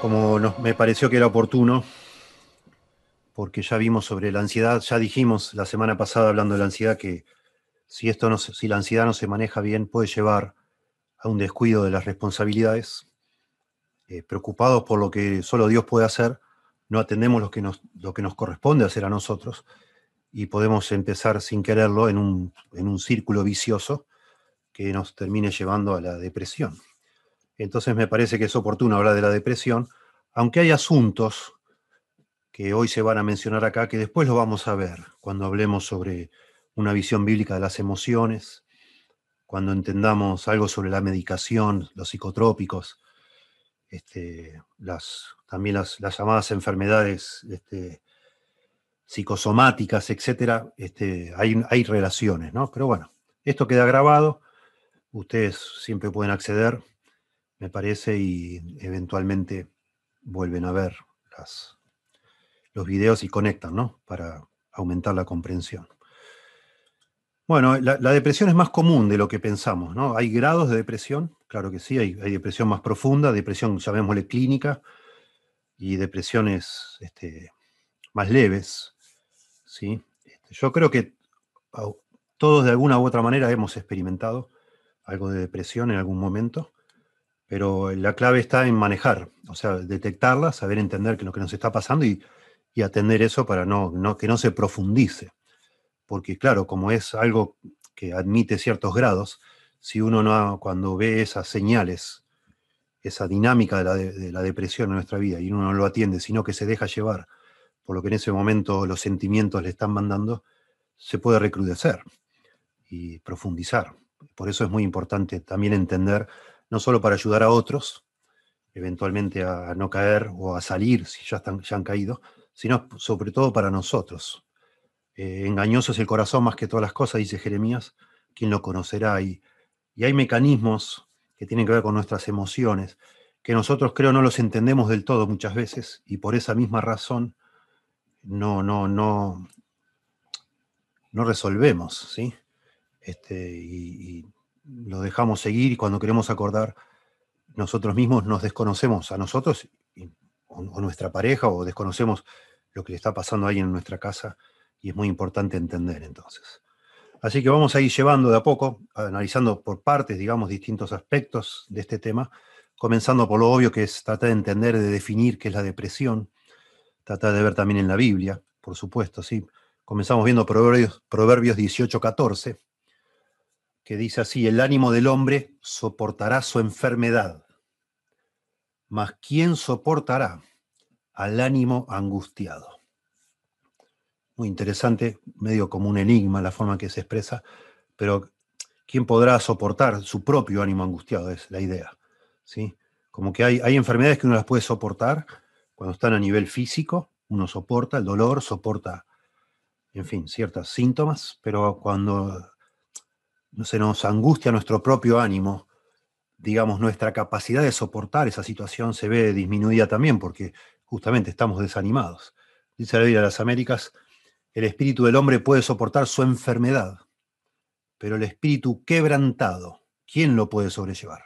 Como me pareció que era oportuno, porque ya vimos sobre la ansiedad, ya dijimos la semana pasada hablando de la ansiedad que si, esto no, si la ansiedad no se maneja bien puede llevar a un descuido de las responsabilidades, eh, preocupados por lo que solo Dios puede hacer, no atendemos lo que, nos, lo que nos corresponde hacer a nosotros y podemos empezar sin quererlo en un, en un círculo vicioso que nos termine llevando a la depresión. Entonces me parece que es oportuno hablar de la depresión, aunque hay asuntos que hoy se van a mencionar acá, que después lo vamos a ver cuando hablemos sobre una visión bíblica de las emociones, cuando entendamos algo sobre la medicación, los psicotrópicos, este, las, también las, llamadas enfermedades este, psicosomáticas, etc. Este, hay, hay relaciones, ¿no? Pero bueno, esto queda grabado, ustedes siempre pueden acceder, me parece, y eventualmente vuelven a ver los videos y conectan, ¿no? Para aumentar la comprensión. Bueno, la, depresión es más común de lo que pensamos, ¿no? Hay grados de depresión, claro que sí, hay, depresión más profunda, depresión, llamémosle clínica, y depresiones este, más leves, ¿sí? Este, yo creo que todos de alguna u otra manera hemos experimentado algo de depresión en algún momento, pero la clave está en manejar, o sea, detectarla, saber entender que lo que nos está pasando y, atender eso para no, que no se profundice porque claro, como es algo que admite ciertos grados, si uno no, cuando ve esas señales, esa dinámica de la, depresión en nuestra vida y uno no lo atiende, sino que se deja llevar por lo que en ese momento los sentimientos le están mandando, se puede recrudecer y profundizar. Por eso es muy importante también entender, no solo para ayudar a otros, eventualmente a, no caer o a salir si ya, están, ya han caído, sino sobre todo para nosotros, eh, engañoso es el corazón más que todas las cosas, dice Jeremías, quien lo conocerá. Y, y hay mecanismos que tienen que ver con nuestras emociones, que nosotros creo no los entendemos del todo muchas veces, y por esa misma razón no, no, no, no resolvemos, ¿sí? Este, y, lo dejamos seguir y cuando queremos acordar, nosotros mismos nos desconocemos a nosotros o, nuestra pareja o desconocemos lo que le está pasando ahí en nuestra casa y es muy importante entender entonces. Así que vamos a ir llevando de a poco, analizando por partes, digamos, distintos aspectos de este tema, comenzando por lo obvio que es tratar de entender, de definir qué es la depresión, tratar de ver también en la Biblia, por supuesto, ¿sí? Comenzamos viendo Proverbios, Proverbios 18, 14, que dice así, el ánimo del hombre soportará su enfermedad, mas ¿quién soportará al ánimo angustiado? muy interesante, medio como un enigma la forma que se expresa, pero ¿quién podrá soportar su propio ánimo angustiado? Es la idea. ¿sí? Como que hay, hay enfermedades que uno las puede soportar cuando están a nivel físico, uno soporta el dolor, soporta, en fin, ciertos síntomas, pero cuando se nos angustia nuestro propio ánimo, digamos, nuestra capacidad de soportar esa situación se ve disminuida también porque justamente estamos desanimados. Dice la Biblia de las Américas, el espíritu del hombre puede soportar su enfermedad, pero el espíritu quebrantado, ¿quién lo puede sobrellevar?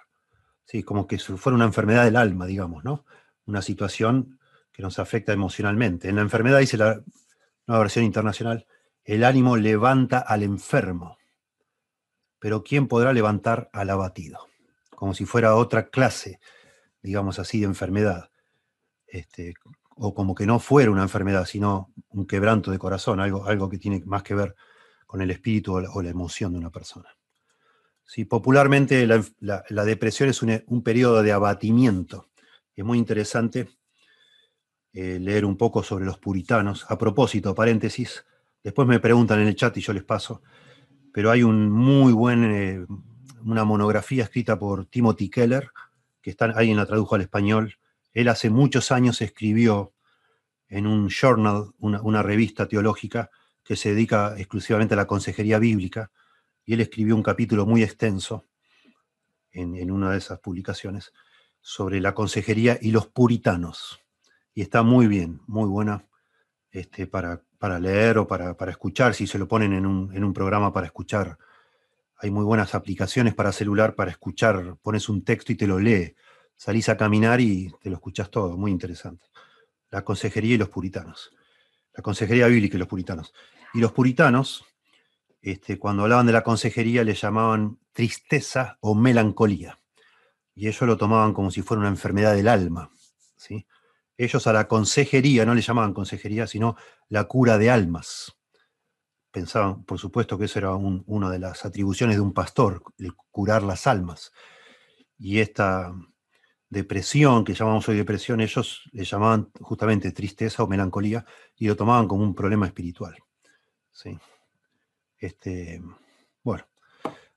Sí, como que fuera una enfermedad del alma, digamos, ¿no? Una situación que nos afecta emocionalmente. En la enfermedad, dice la nueva versión internacional, el ánimo levanta al enfermo, pero ¿quién podrá levantar al abatido? Como si fuera otra clase, digamos así, de enfermedad. Este, o como que no fuera una enfermedad, sino un quebranto de corazón, algo, algo que tiene más que ver con el espíritu o la, emoción de una persona. Sí, popularmente la, depresión es un, periodo de abatimiento. Es muy interesante eh, leer un poco sobre los puritanos. A propósito, paréntesis, después me preguntan en el chat y yo les paso, pero hay un muy buen, eh, una monografía escrita por Timothy Keller, que está, alguien la tradujo al español, él hace muchos años escribió en un journal, una, revista teológica que se dedica exclusivamente a la consejería bíblica, y él escribió un capítulo muy extenso en, una de esas publicaciones sobre la consejería y los puritanos. Y está muy bien, muy buena este, para, para leer o para, escuchar, si se lo ponen en un, en un programa para escuchar. Hay muy buenas aplicaciones para celular para escuchar, pones un texto y te lo lee salís a caminar y te lo escuchás todo, muy interesante. La consejería y los puritanos. La consejería bíblica y los puritanos. Y los puritanos, este, cuando hablaban de la consejería, le llamaban tristeza o melancolía. Y ellos lo tomaban como si fuera una enfermedad del alma. ¿sí? Ellos a la consejería no le llamaban consejería, sino la cura de almas. Pensaban, por supuesto, que eso era una de las atribuciones de un pastor, el curar las almas. Y esta depresión, que llamamos hoy depresión, ellos le llamaban justamente tristeza o melancolía y lo tomaban como un problema espiritual. ¿sí? Este, bueno,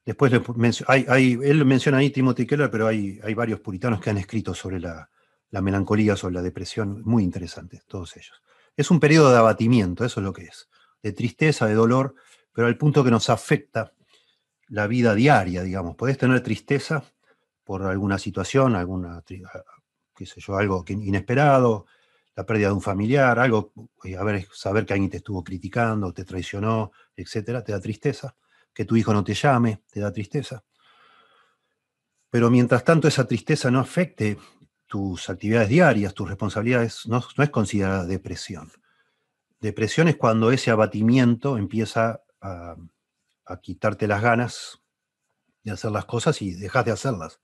después él menciona ahí Timothy Keller, pero hay varios puritanos que han escrito sobre la, la melancolía, sobre la depresión, muy interesantes, todos ellos. Es un periodo de abatimiento, eso es lo que es, de tristeza, de dolor, pero al punto que nos afecta la vida diaria, digamos. Podés tener tristeza por alguna situación, alguna, qué sé yo, algo inesperado, la pérdida de un familiar, algo, a saber que alguien te estuvo criticando, te traicionó, etcétera, te da tristeza. Que tu hijo no te llame, te da tristeza. Pero mientras tanto esa tristeza no afecte tus actividades diarias, tus responsabilidades, no, es considerada depresión. Depresión es cuando ese abatimiento empieza a, a quitarte las ganas de hacer las cosas y dejas de hacerlas.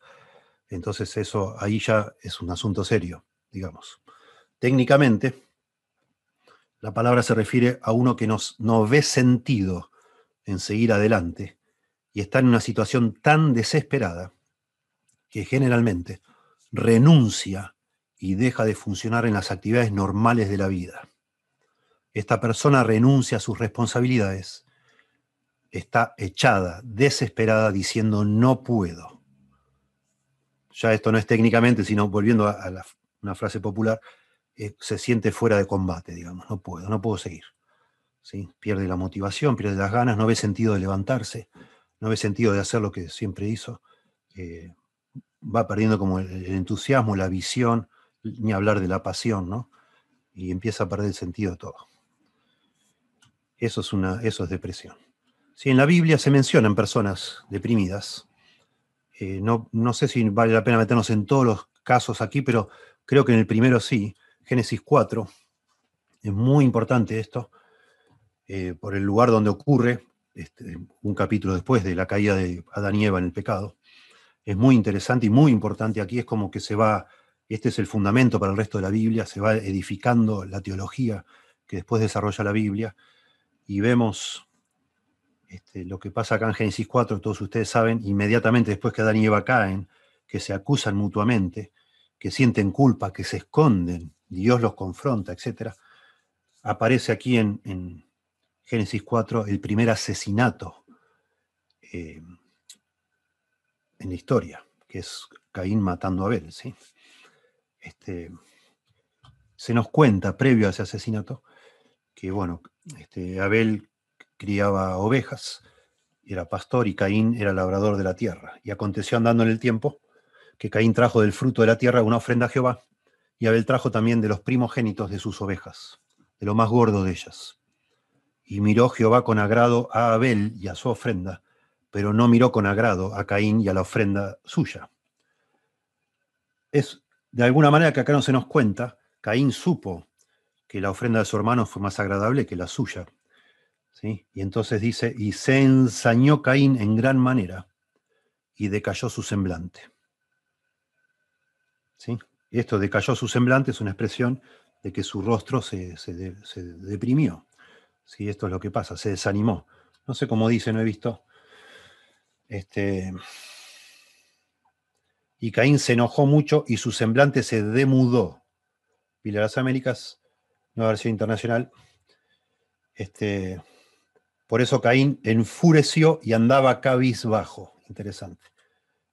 Entonces eso ahí ya es un asunto serio, digamos. Técnicamente, la palabra se refiere a uno que no ve sentido en seguir adelante y está en una situación tan desesperada que generalmente renuncia y deja de funcionar en las actividades normales de la vida. Esta persona renuncia a sus responsabilidades, está echada, desesperada, diciendo no puedo ya esto no es técnicamente, sino volviendo a, una frase popular, eh, se siente fuera de combate, digamos, no puedo, no puedo seguir. ¿sí? Pierde la motivación, pierde las ganas, no ve sentido de levantarse, no ve sentido de hacer lo que siempre hizo, eh, va perdiendo como el, entusiasmo, la visión, ni hablar de la pasión, ¿no? Y empieza a perder el sentido de todo. Eso es, una, eso es depresión. Si en la Biblia se mencionan personas deprimidas, eh, no, no, sé si vale la pena meternos en todos los casos aquí, pero creo que en el primero sí, Génesis 4, es muy importante esto, eh, por el lugar donde ocurre, este, un capítulo después de la caída de Adán y Eva en el pecado. Es muy interesante y muy importante aquí, es como que se va, este es el fundamento para el resto de la Biblia, se va edificando la teología que después desarrolla la Biblia, y vemos este, lo que pasa acá en Génesis 4, todos ustedes saben, inmediatamente después que Adán y Eva caen, que se acusan mutuamente, que sienten culpa, que se esconden, Dios los confronta, etc., aparece aquí en, Génesis 4 el primer asesinato eh, en la historia, que es Caín matando a Abel. ¿sí? Este, se nos cuenta, previo a ese asesinato, que bueno, este, Abel criaba ovejas, era pastor y Caín era labrador de la tierra. Y aconteció andando en el tiempo que Caín trajo del fruto de la tierra una ofrenda a Jehová y Abel trajo también de los primogénitos de sus ovejas, de lo más gordo de ellas. Y miró Jehová con agrado a Abel y a su ofrenda, pero no miró con agrado a Caín y a la ofrenda suya. Es de alguna manera que acá no se nos cuenta, Caín supo que la ofrenda de su hermano fue más agradable que la suya. Y entonces dice, y se ensañó Caín en gran manera y decayó su semblante. ¿Sí? Esto decayó su semblante es una expresión de que su rostro se, deprimió. ¿Sí? Esto es lo que pasa, se desanimó. No sé cómo dice, no he visto. Este, y Caín se enojó mucho y su semblante se demudó. Villa las Américas, nueva versión internacional. Este, por eso Caín enfureció y andaba cabizbajo. Interesante.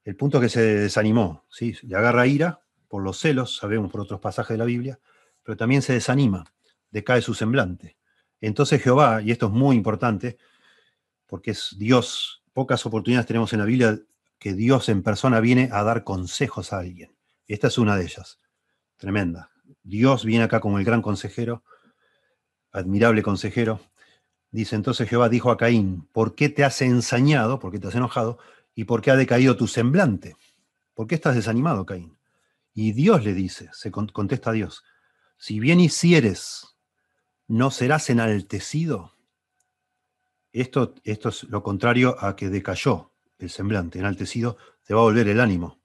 El punto es que se desanimó, ¿sí? le agarra ira por los celos, sabemos por otros pasajes de la Biblia, pero también se desanima, decae su semblante. Entonces Jehová, y esto es muy importante, porque es Dios, pocas oportunidades tenemos en la Biblia que Dios en persona viene a dar consejos a alguien. Esta es una de ellas, tremenda. Dios viene acá como el gran consejero, admirable consejero, Dice entonces Jehová dijo a Caín, ¿por qué te has ensañado, por qué te has enojado, y por qué ha decaído tu semblante? ¿Por qué estás desanimado, Caín? Y Dios le dice, se contesta a Dios, si bien hicieres, ¿no serás enaltecido? Esto, esto es lo contrario a que decayó el semblante, enaltecido, te va a volver el ánimo.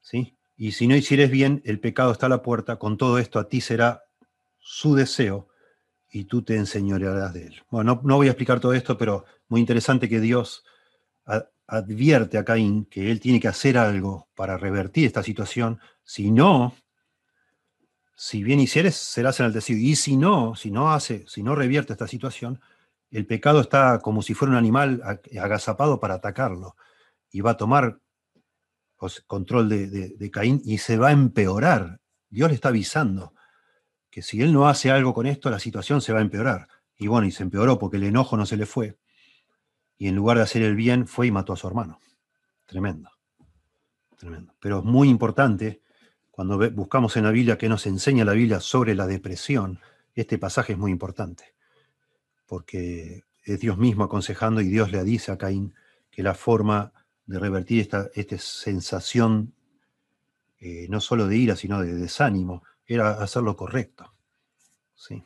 ¿sí? Y si no hicieres bien, el pecado está a la puerta, con todo esto a ti será su deseo y tú te enseñorearás de él. Bueno, no, voy a explicar todo esto, pero muy interesante que Dios advierte a Caín que él tiene que hacer algo para revertir esta situación. Si no, si bien hicieres, serás enaltecido. Y si no, si no hace, si no revierte esta situación, el pecado está como si fuera un animal agazapado para atacarlo y va a tomar control de, Caín y se va a empeorar. Dios le está avisando que si él no hace algo con esto, la situación se va a empeorar. Y bueno, y se empeoró porque el enojo no se le fue. Y en lugar de hacer el bien, fue y mató a su hermano. Tremendo. Tremendo. Pero es muy importante, cuando buscamos en la Biblia qué nos enseña la Biblia sobre la depresión, este pasaje es muy importante. Porque es Dios mismo aconsejando y Dios le dice a Caín que la forma de revertir esta, sensación eh, no solo de ira, sino de desánimo, era hacer lo correcto. ¿sí?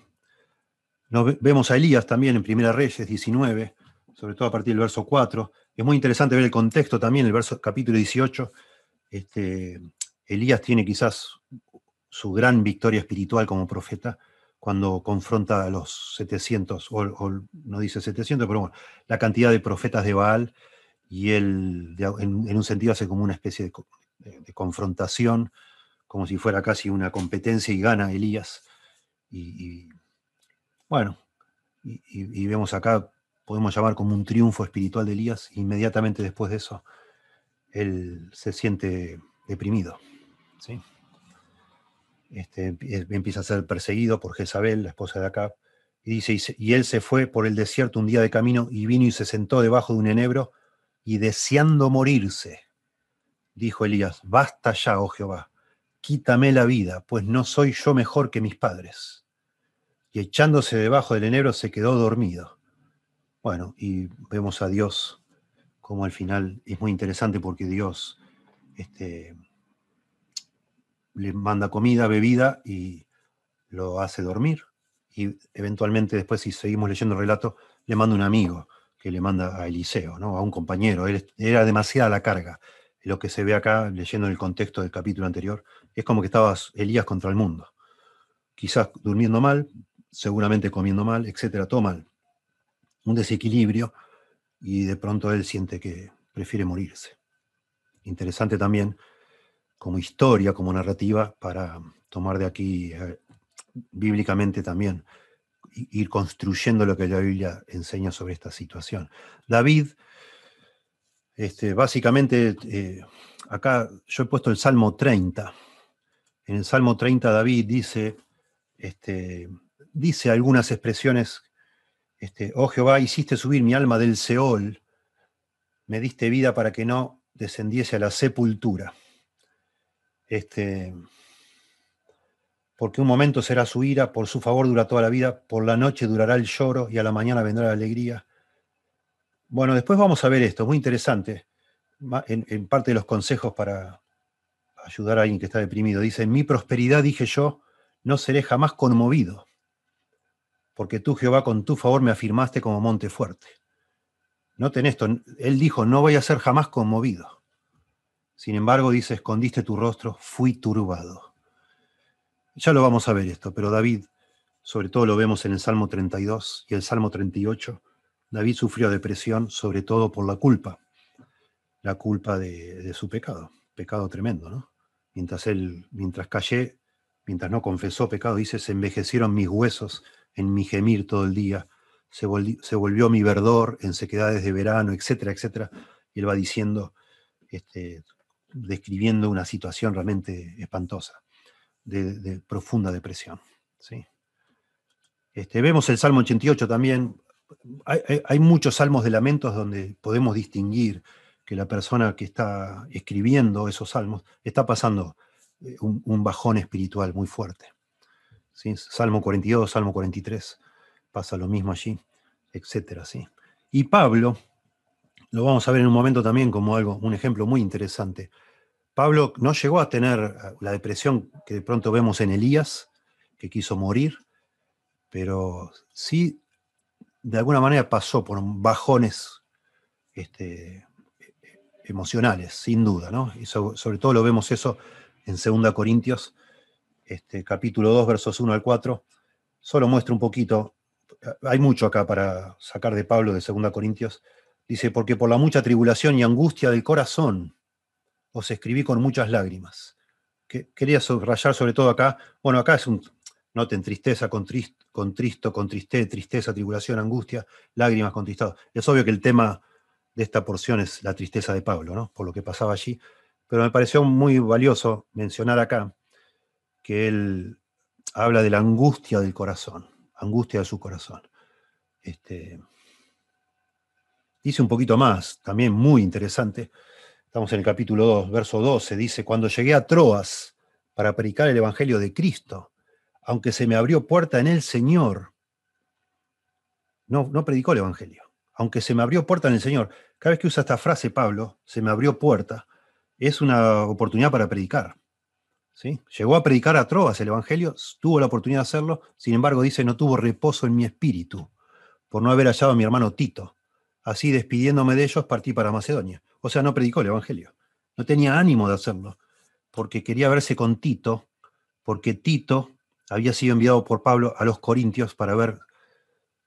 vemos a Elías también en Primera Reyes 19, sobre todo a partir del verso 4. Es muy interesante ver el contexto también, el verso capítulo 18. Este, Elías tiene quizás su gran victoria espiritual como profeta cuando confronta a los 700, o, no dice 700, pero bueno, la cantidad de profetas de Baal y él, en, un sentido, hace como una especie de, confrontación, como si fuera casi una competencia y gana Elías. Y, bueno, y, vemos acá, podemos llamar como un triunfo espiritual de Elías, inmediatamente después de eso, él se siente deprimido. ¿sí? Este, empieza a ser perseguido por Jezabel, la esposa de Acab, y dice, y él se fue por el desierto un día de camino y vino y se sentó debajo de un enebro y deseando morirse, dijo Elías, basta ya, oh Jehová, quítame la vida, pues no soy yo mejor que mis padres. Y echándose debajo del enebro se quedó dormido. Bueno, y vemos a Dios como al final es muy interesante porque Dios este, le manda comida, bebida y lo hace dormir. Y eventualmente después, si seguimos leyendo el relato, le manda un amigo que le manda a Eliseo, ¿no? a un compañero. era demasiada la carga. Lo que se ve acá, leyendo el contexto del capítulo anterior, es como que estaba Elías contra el mundo. Quizás durmiendo mal, seguramente comiendo mal, etcétera, todo mal. Un desequilibrio y de pronto él siente que prefiere morirse. Interesante también como historia, como narrativa, para tomar de aquí eh, bíblicamente también ir construyendo lo que la Biblia enseña sobre esta situación. David, este, básicamente, eh, acá yo he puesto el Salmo 30. En el Salmo 30 David dice, este, dice algunas expresiones, este, oh Jehová, hiciste subir mi alma del Seol, me diste vida para que no descendiese a la sepultura. Este, porque un momento será su ira, por su favor dura toda la vida, por la noche durará el lloro y a la mañana vendrá la alegría. Bueno, después vamos a ver esto, muy interesante, en, parte de los consejos para ayudar a alguien que está deprimido. Dice, en mi prosperidad dije yo, no seré jamás conmovido, porque tú Jehová con tu favor me afirmaste como monte fuerte. Noten esto, él dijo, no voy a ser jamás conmovido. Sin embargo, dice, escondiste tu rostro, fui turbado. Ya lo vamos a ver esto, pero David, sobre todo lo vemos en el Salmo 32 y el Salmo 38, David sufrió depresión sobre todo por la culpa, la culpa de, su pecado, pecado tremendo, ¿no? Mientras él, mientras callé, mientras no confesó pecado, dice, se envejecieron mis huesos en mi gemir todo el día, se, se volvió mi verdor en sequedades de verano, etcétera, etcétera. Y él va diciendo, este, describiendo una situación realmente espantosa de, profunda depresión. ¿sí? Este, vemos el Salmo 88 también. Hay, muchos salmos de lamentos donde podemos distinguir que la persona que está escribiendo esos salmos está pasando eh, un, bajón espiritual muy fuerte. Salmo 42, Salmo 43, pasa lo mismo allí, etcétera, ¿sí? Y Pablo, lo vamos a ver en un momento también como algo, un ejemplo muy interesante. Pablo no llegó a tener la depresión que de pronto vemos en Elías, que quiso morir, pero sí, de alguna manera pasó por bajones este, emocionales, sin duda, ¿no? Y sobre todo lo vemos eso en 2 Corintios, este, capítulo 2, versos 1 al 4. Solo muestra un poquito, hay mucho acá para sacar de Pablo de 2 Corintios. Dice, porque por la mucha tribulación y angustia del corazón os escribí con muchas lágrimas. Que, quería subrayar sobre todo acá, bueno, acá es un, noten tristeza, contristo, contristo, contristé, tristeza, tribulación, angustia, lágrimas, contristado. Es obvio que el tema de esta porción es la tristeza de Pablo, ¿no? Por lo que pasaba allí. Pero me pareció muy valioso mencionar acá que él habla de la angustia del corazón, angustia de su corazón. Este, dice un poquito más, también muy interesante. Estamos en el capítulo 2, verso 12. Dice, cuando llegué a Troas para predicar el Evangelio de Cristo, aunque se me abrió puerta en el Señor, no, no predicó el Evangelio aunque se me abrió puerta en el Señor. Cada vez que usa esta frase Pablo, se me abrió puerta, es una oportunidad para predicar. ¿sí? Llegó a predicar a Troas el Evangelio, tuvo la oportunidad de hacerlo, sin embargo dice, no tuvo reposo en mi espíritu por no haber hallado a mi hermano Tito. Así despidiéndome de ellos partí para Macedonia. O sea, no predicó el Evangelio. No tenía ánimo de hacerlo, porque quería verse con Tito, porque Tito había sido enviado por Pablo a los Corintios para ver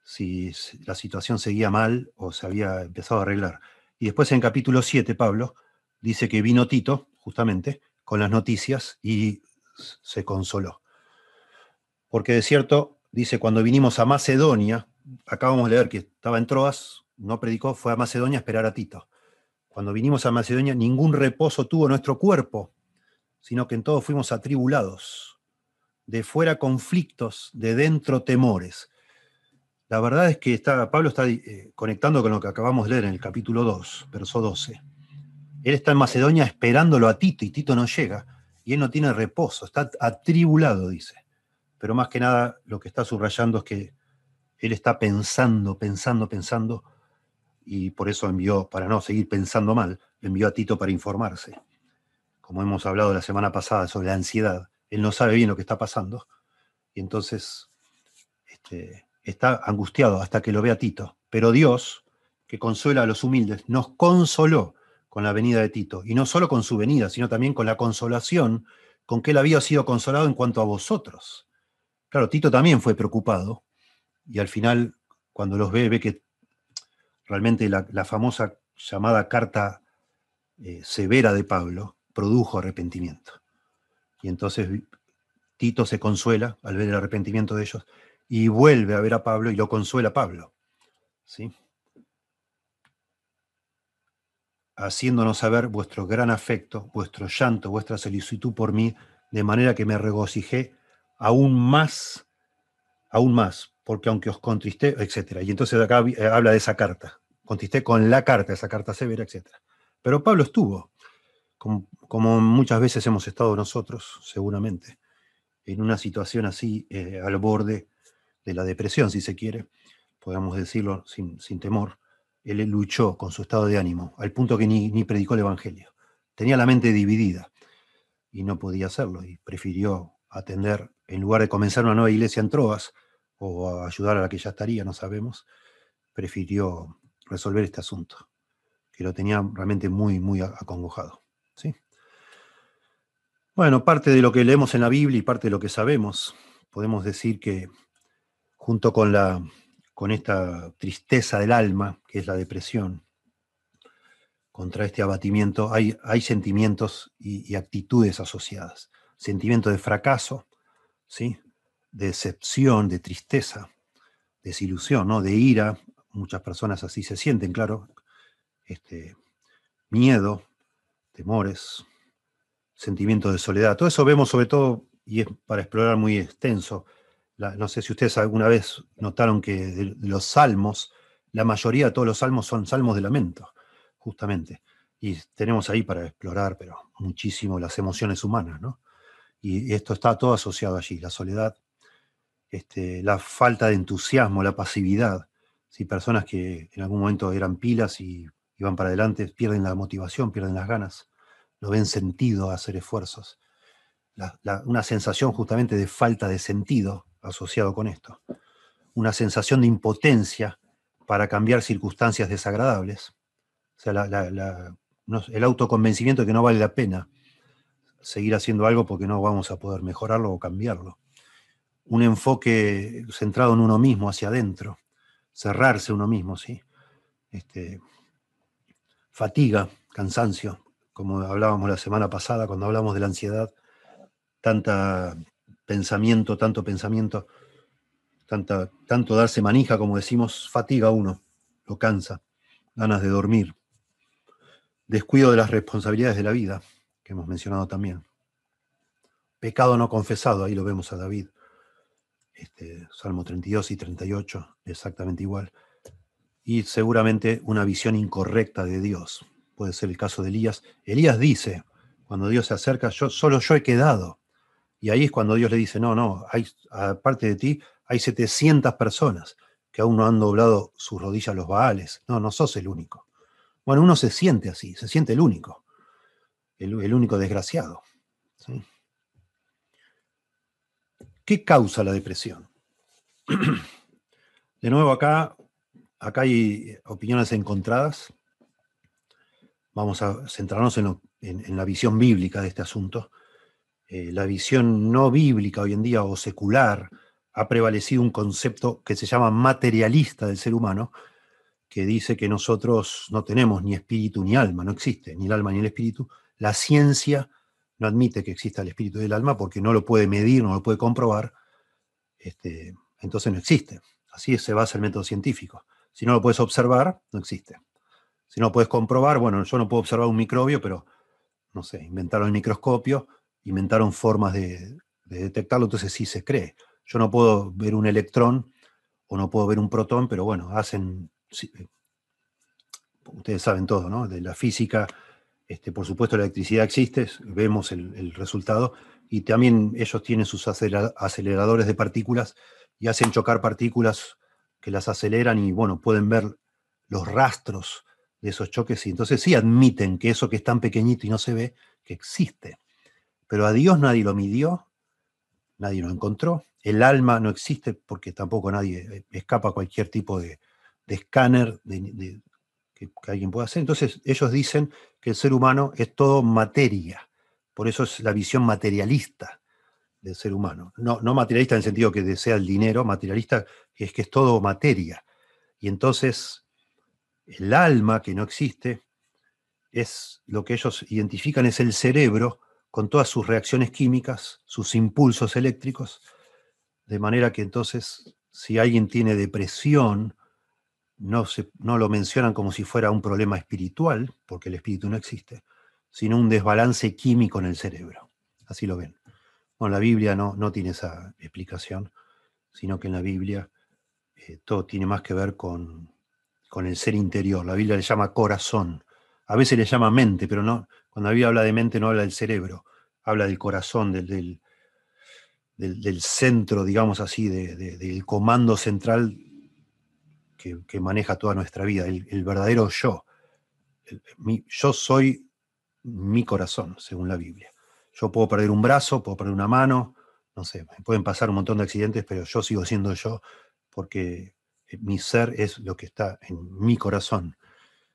si la situación seguía mal o se había empezado a arreglar. Y después en capítulo 7, Pablo dice que vino Tito, justamente, con las noticias y se consoló. Porque de cierto, dice, cuando vinimos a Macedonia, acabamos de leer que estaba en Troas, no predicó, fue a Macedonia a esperar a Tito. Cuando vinimos a Macedonia, ningún reposo tuvo nuestro cuerpo, sino que en todo fuimos atribulados. De fuera conflictos, de dentro temores. La verdad es que está, Pablo está eh, conectando con lo que acabamos de leer en el capítulo 2, verso 12. Él está en Macedonia esperándolo a Tito y Tito no llega y él no tiene reposo, está atribulado, dice. Pero más que nada lo que está subrayando es que él está pensando, pensando, pensando y por eso envió, para no seguir pensando mal, envió a Tito para informarse. Como hemos hablado la semana pasada sobre la ansiedad, él no sabe bien lo que está pasando y entonces este, está angustiado hasta que lo vea Tito. Pero Dios, que consuela a los humildes, nos consoló con la venida de Tito. Y no solo con su venida, sino también con la consolación con que él había sido consolado en cuanto a vosotros. Claro, Tito también fue preocupado. Y al final, cuando los ve, ve que realmente la, famosa llamada carta eh, severa de Pablo produjo arrepentimiento. Y entonces Tito se consuela al ver el arrepentimiento de ellos y vuelve a ver a Pablo y lo consuela a Pablo. ¿sí? Haciéndonos saber vuestro gran afecto, vuestro llanto, vuestra solicitud por mí, de manera que me regocijé aún más, aún más, porque aunque os contristé, etc. Y entonces acá eh, habla de esa carta, contristé con la carta, esa carta severa, etc. Pero Pablo estuvo, como, como muchas veces hemos estado nosotros, seguramente, en una situación así, eh, al borde de la depresión, si se quiere, podemos decirlo sin, temor, él luchó con su estado de ánimo, al punto que ni, ni predicó el Evangelio. Tenía la mente dividida y no podía hacerlo, y prefirió atender, en lugar de comenzar una nueva iglesia en Troas, o ayudar a la que ya estaría, no sabemos, prefirió resolver este asunto, que lo tenía realmente muy, muy acongojado. ¿sí? Bueno, parte de lo que leemos en la Biblia y parte de lo que sabemos, podemos decir que junto con, la, con esta tristeza del alma, que es la depresión, contra este abatimiento, hay, hay sentimientos y, actitudes asociadas. Sentimiento de fracaso, ¿sí? De decepción, de tristeza, desilusión, ¿no? de ira, muchas personas así se sienten, claro, este, miedo, temores, sentimiento de soledad. Todo eso vemos sobre todo, y es para explorar muy extenso, no sé si ustedes alguna vez notaron que los salmos, la mayoría de todos los salmos son salmos de lamento, justamente. Y tenemos ahí para explorar, pero muchísimo las emociones humanas, ¿no? Y esto está todo asociado allí, la soledad, este, la falta de entusiasmo, la pasividad. Si personas que en algún momento eran pilas y iban para adelante pierden la motivación, pierden las ganas, no ven sentido a hacer esfuerzos. una sensación justamente de falta de sentido asociado con esto. Una sensación de impotencia para cambiar circunstancias desagradables. O sea, el autoconvencimiento de que no vale la pena seguir haciendo algo porque no vamos a poder mejorarlo o cambiarlo. Un enfoque centrado en uno mismo, hacia adentro, cerrarse uno mismo, ¿sí? Este, fatiga, cansancio, como hablábamos la semana pasada cuando hablamos de la ansiedad, tanta pensamiento, tanto pensamiento, tanta, tanto darse manija, como decimos, fatiga uno, lo cansa, ganas de dormir, descuido de las responsabilidades de la vida, que hemos mencionado también. Pecado no confesado, ahí lo vemos a David. Este, Salmo 32 y 38, exactamente igual. Y seguramente una visión incorrecta de Dios. Puede ser el caso de Elías. Elías dice, cuando Dios se acerca, yo, solo yo he quedado. Y ahí es cuando Dios le dice, no, no, aparte de ti, hay 700 personas que aún no han doblado sus rodillas los baales. No, no sos el único. Bueno, uno se siente así, se siente el único el, único desgraciado. ¿Qué causa la depresión? De nuevo acá, acá hay opiniones encontradas. Vamos a centrarnos en, la visión bíblica de este asunto. Eh, la visión no bíblica hoy en día o secular ha prevalecido un concepto que se llama materialista del ser humano, que dice que nosotros no tenemos ni espíritu ni alma, no existe ni el alma ni el espíritu, la ciencia no admite que exista el espíritu del alma porque no lo puede medir, no lo puede comprobar, este, entonces no existe. Así se basa el método científico. Si no lo puedes observar, no existe. Si no lo puedes comprobar, bueno, yo no puedo observar un microbio, pero, no sé, inventaron el microscopio, inventaron formas de, detectarlo, entonces sí se cree. Yo no puedo ver un electrón o no puedo ver un protón, pero bueno, hacen, ustedes saben todo, ¿no? De la física este, por supuesto, la electricidad existe, vemos el, resultado, y también ellos tienen sus aceleradores de partículas y hacen chocar partículas que las aceleran y, bueno, pueden ver los rastros de esos choques y entonces sí admiten que eso que es tan pequeñito y no se ve, que existe. Pero a Dios nadie lo midió, nadie lo encontró, el alma no existe porque tampoco nadie escapa a cualquier tipo de, escáner de, que, alguien pueda hacer. Entonces ellos dicen que el ser humano es todo materia, por eso es la visión materialista del ser humano. No, no materialista en el sentido que desea el dinero, materialista es que es todo materia. Y entonces el alma que no existe es lo que ellos identifican es el cerebro con todas sus reacciones químicas, sus impulsos eléctricos, de manera que entonces si alguien tiene depresión no, se, no lo mencionan como si fuera un problema espiritual, porque el espíritu no existe, sino un desbalance químico en el cerebro. Así lo ven. Bueno, la Biblia no, no tiene esa explicación, sino que en la Biblia eh, todo tiene más que ver con, con, el ser interior. La Biblia le llama corazón. A veces le llama mente, pero no, cuando la Biblia habla de mente no habla del cerebro, habla del corazón, del, del, del, centro, digamos así, del comando central que, maneja toda nuestra vida, el, verdadero yo. yo soy mi corazón, según la Biblia. Yo puedo perder un brazo, puedo perder una mano, no sé, me pueden pasar un montón de accidentes, pero yo sigo siendo yo porque eh, mi ser es lo que está en mi corazón.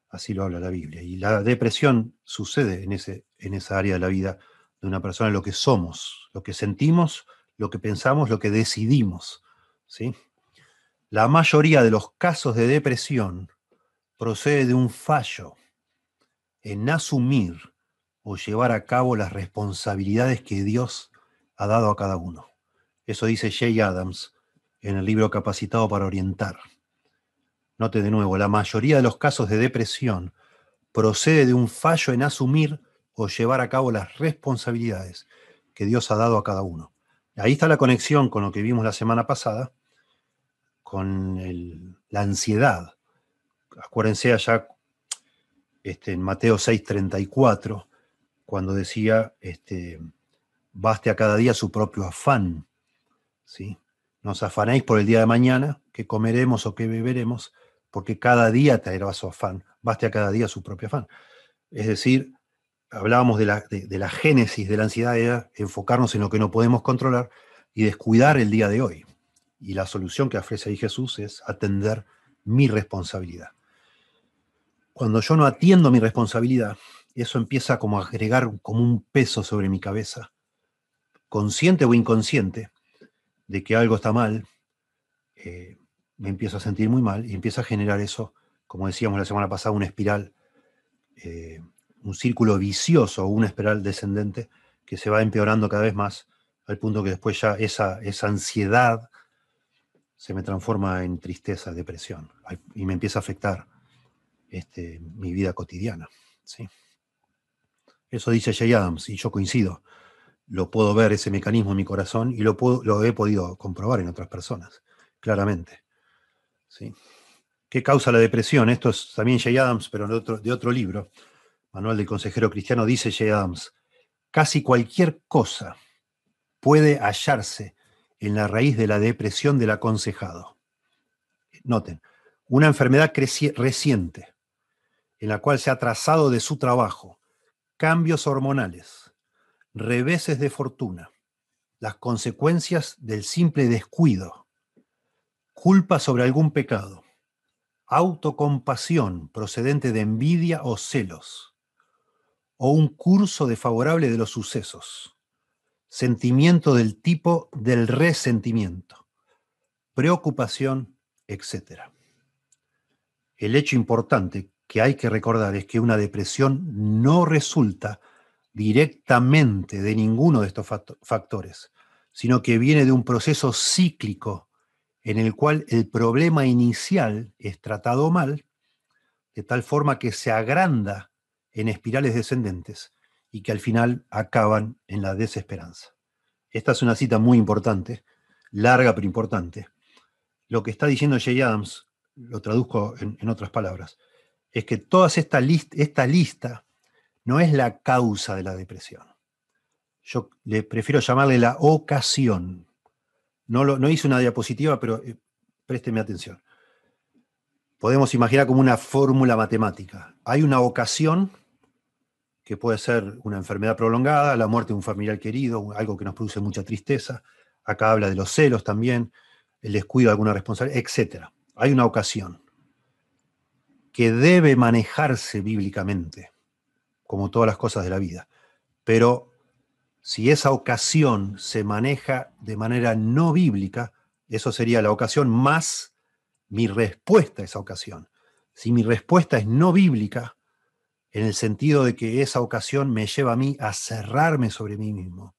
Así lo habla la Biblia. Y la depresión sucede en, ese, en esa área de la vida de una persona, lo que somos, lo que sentimos, lo que pensamos, lo que decidimos. ¿sí? La mayoría de los casos de depresión procede de un fallo en asumir o llevar a cabo las responsabilidades que Dios ha dado a cada uno. Eso dice Jay Adams en el libro Capacitado para Orientar. Note de nuevo, la mayoría de los casos de depresión procede de un fallo en asumir o llevar a cabo las responsabilidades que Dios ha dado a cada uno. Ahí está la conexión con lo que vimos la semana pasada, con la ansiedad. Acuérdense allá este, en Mateo 6:34, cuando decía, este, baste a cada día su propio afán. ¿sí? Nos afanéis por el día de mañana, que comeremos o que beberemos, porque cada día traerá su afán. Baste a cada día su propio afán. Es decir, hablábamos de la, de la génesis de la ansiedad, era enfocarnos en lo que no podemos controlar y descuidar el día de hoy. Y la solución que ofrece ahí Jesús es atender mi responsabilidad. Cuando yo no atiendo mi responsabilidad, eso empieza como a agregar como un peso sobre mi cabeza, consciente o inconsciente, de que algo está mal, eh, me empiezo a sentir muy mal y empieza a generar eso, como decíamos la semana pasada, una espiral, eh, un círculo vicioso una espiral descendente que se va empeorando cada vez más, al punto que después ya esa, esa ansiedad se me transforma en tristeza, depresión, y me empieza a afectar este, mi vida cotidiana. ¿sí? Eso dice Jay Adams, y yo coincido. Lo puedo ver ese mecanismo en mi corazón y lo, puedo, lo he podido comprobar en otras personas, claramente. ¿sí? ¿Qué causa la depresión? Esto es también Jay Adams, pero de otro, de otro libro. Manual del Consejero Cristiano dice Jay Adams, casi cualquier cosa puede hallarse en la raíz de la depresión del aconsejado. Noten, una enfermedad reciente en la cual se ha trazado de su trabajo cambios hormonales, reveses de fortuna, las consecuencias del simple descuido, culpa sobre algún pecado, autocompasión procedente de envidia o celos, o un curso desfavorable de los sucesos, sentimiento del tipo del resentimiento, preocupación, etc. El hecho importante que hay que recordar es que una depresión no resulta directamente de ninguno de estos factores, sino que viene de un proceso cíclico en el cual el problema inicial es tratado mal, de tal forma que se agranda en espirales descendentes y que al final acaban en la desesperanza. Esta es una cita muy importante, larga pero importante. Lo que está diciendo Jay Adams, lo traduzco en, otras palabras, es que toda esta, lista no es la causa de la depresión. Yo le prefiero llamarle la ocasión. No hice una diapositiva, pero eh, présteme atención. Podemos imaginar como una fórmula matemática. Hay una ocasión que puede ser una enfermedad prolongada, la muerte de un familiar querido, algo que nos produce mucha tristeza. Acá habla de los celos también, el descuido de alguna responsabilidad, etc. Hay una ocasión que debe manejarse bíblicamente, como todas las cosas de la vida. Pero si esa ocasión se maneja de manera no bíblica, eso sería la ocasión más mi respuesta a esa ocasión. Si mi respuesta es no bíblica, en el sentido de que esa ocasión me lleva a mí a cerrarme sobre mí mismo,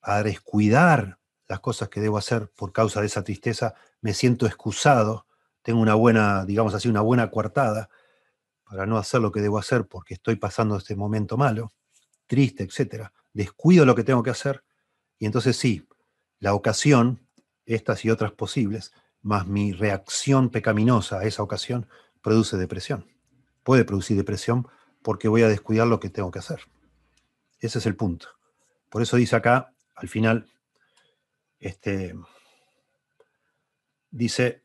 a descuidar las cosas que debo hacer por causa de esa tristeza, me siento excusado, tengo una buena, digamos así, una buena coartada para no hacer lo que debo hacer porque estoy pasando este momento malo, triste, etc. Descuido lo que tengo que hacer y entonces sí, la ocasión, estas y otras posibles, más mi reacción pecaminosa a esa ocasión, produce depresión. Puede producir depresión porque voy a descuidar lo que tengo que hacer. Ese es el punto. Por eso dice acá, al final, este, dice,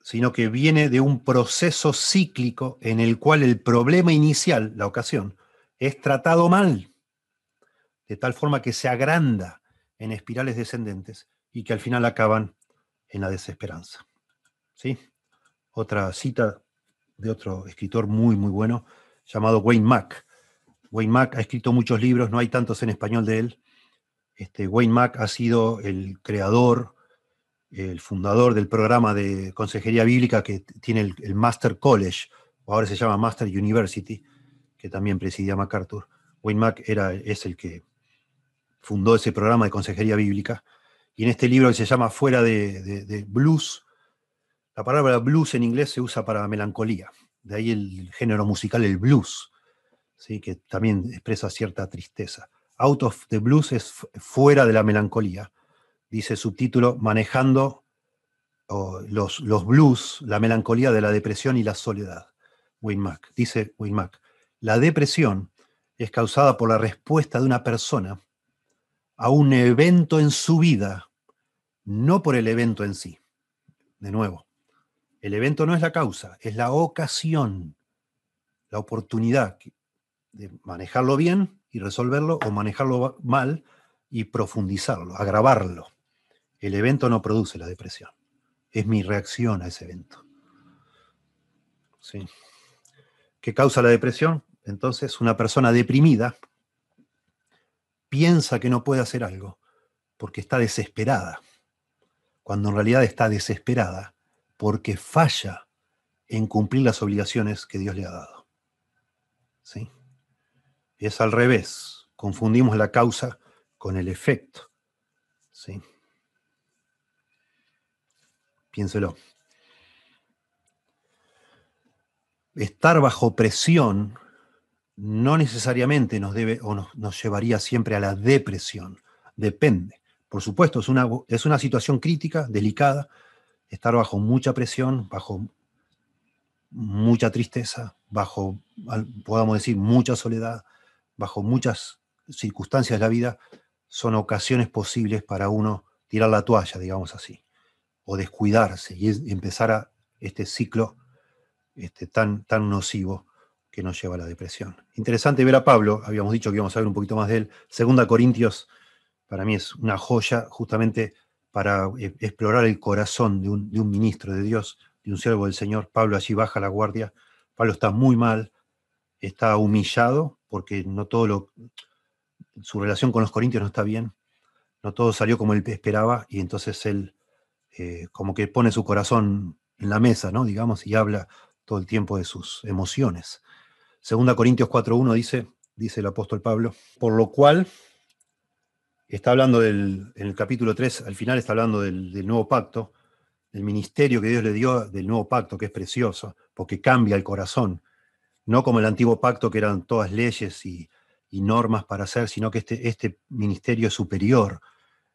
sino que viene de un proceso cíclico en el cual el problema inicial, la ocasión, es tratado mal, de tal forma que se agranda en espirales descendentes y que al final acaban en la desesperanza. ¿Sí? Otra cita de otro escritor muy, muy bueno, llamado Wayne Mack. Wayne Mack ha escrito muchos libros, no hay tantos en español de él. Este, Wayne Mack ha sido el creador, el fundador del programa de consejería bíblica que tiene el, Master College, o ahora se llama Master University, que también presidía MacArthur. Wayne Mack era, es el que fundó ese programa de consejería bíblica. Y en este libro que se llama Fuera de, Blues, la palabra blues en inglés se usa para melancolía. De ahí el género musical, el blues, ¿sí? que también expresa cierta tristeza. Out of the blues es fuera de la melancolía dice subtítulo, manejando los, los, blues, la melancolía de la depresión y la soledad. Wayne Mack. Dice Wayne Mack, la depresión es causada por la respuesta de una persona a un evento en su vida, no por el evento en sí. De nuevo, el evento no es la causa, es la ocasión, la oportunidad de manejarlo bien y resolverlo o manejarlo mal y profundizarlo, agravarlo. El evento no produce la depresión. Es mi reacción a ese evento. ¿Sí? ¿Qué causa la depresión? Entonces, una persona deprimida piensa que no puede hacer algo porque está desesperada, cuando en realidad está desesperada porque falla en cumplir las obligaciones que Dios le ha dado. ¿Sí? Es al revés. Confundimos la causa con el efecto. ¿Sí? Piénselo. Estar bajo presión no necesariamente nos debe o nos, llevaría siempre a la depresión. Depende. Por supuesto, es una, es una situación crítica, delicada, estar bajo mucha presión, bajo mucha tristeza, bajo, podamos decir, mucha soledad, bajo muchas circunstancias de la vida, son ocasiones posibles para uno tirar la toalla, digamos así, o descuidarse y empezar a este ciclo este, tan, tan nocivo que nos lleva a la depresión. Interesante ver a Pablo, habíamos dicho que íbamos a ver un poquito más de él. Segunda Corintios, para mí es una joya justamente para eh, explorar el corazón de un, de un ministro de Dios, de un siervo del Señor. Pablo allí baja la guardia. Pablo está muy mal, está humillado porque no todo lo, su relación con los corintios no está bien, no todo salió como él esperaba y entonces él eh, como que pone su corazón en la mesa, ¿no? Digamos, y habla todo el tiempo de sus emociones. Segunda Corintios 4.1 dice, dice el apóstol Pablo, por lo cual está hablando del, en el capítulo 3, al final está hablando del, nuevo pacto, del ministerio que Dios le dio del nuevo pacto, que es precioso, porque cambia el corazón, no como el antiguo pacto que eran todas leyes y, normas para hacer, sino que este, este ministerio es superior,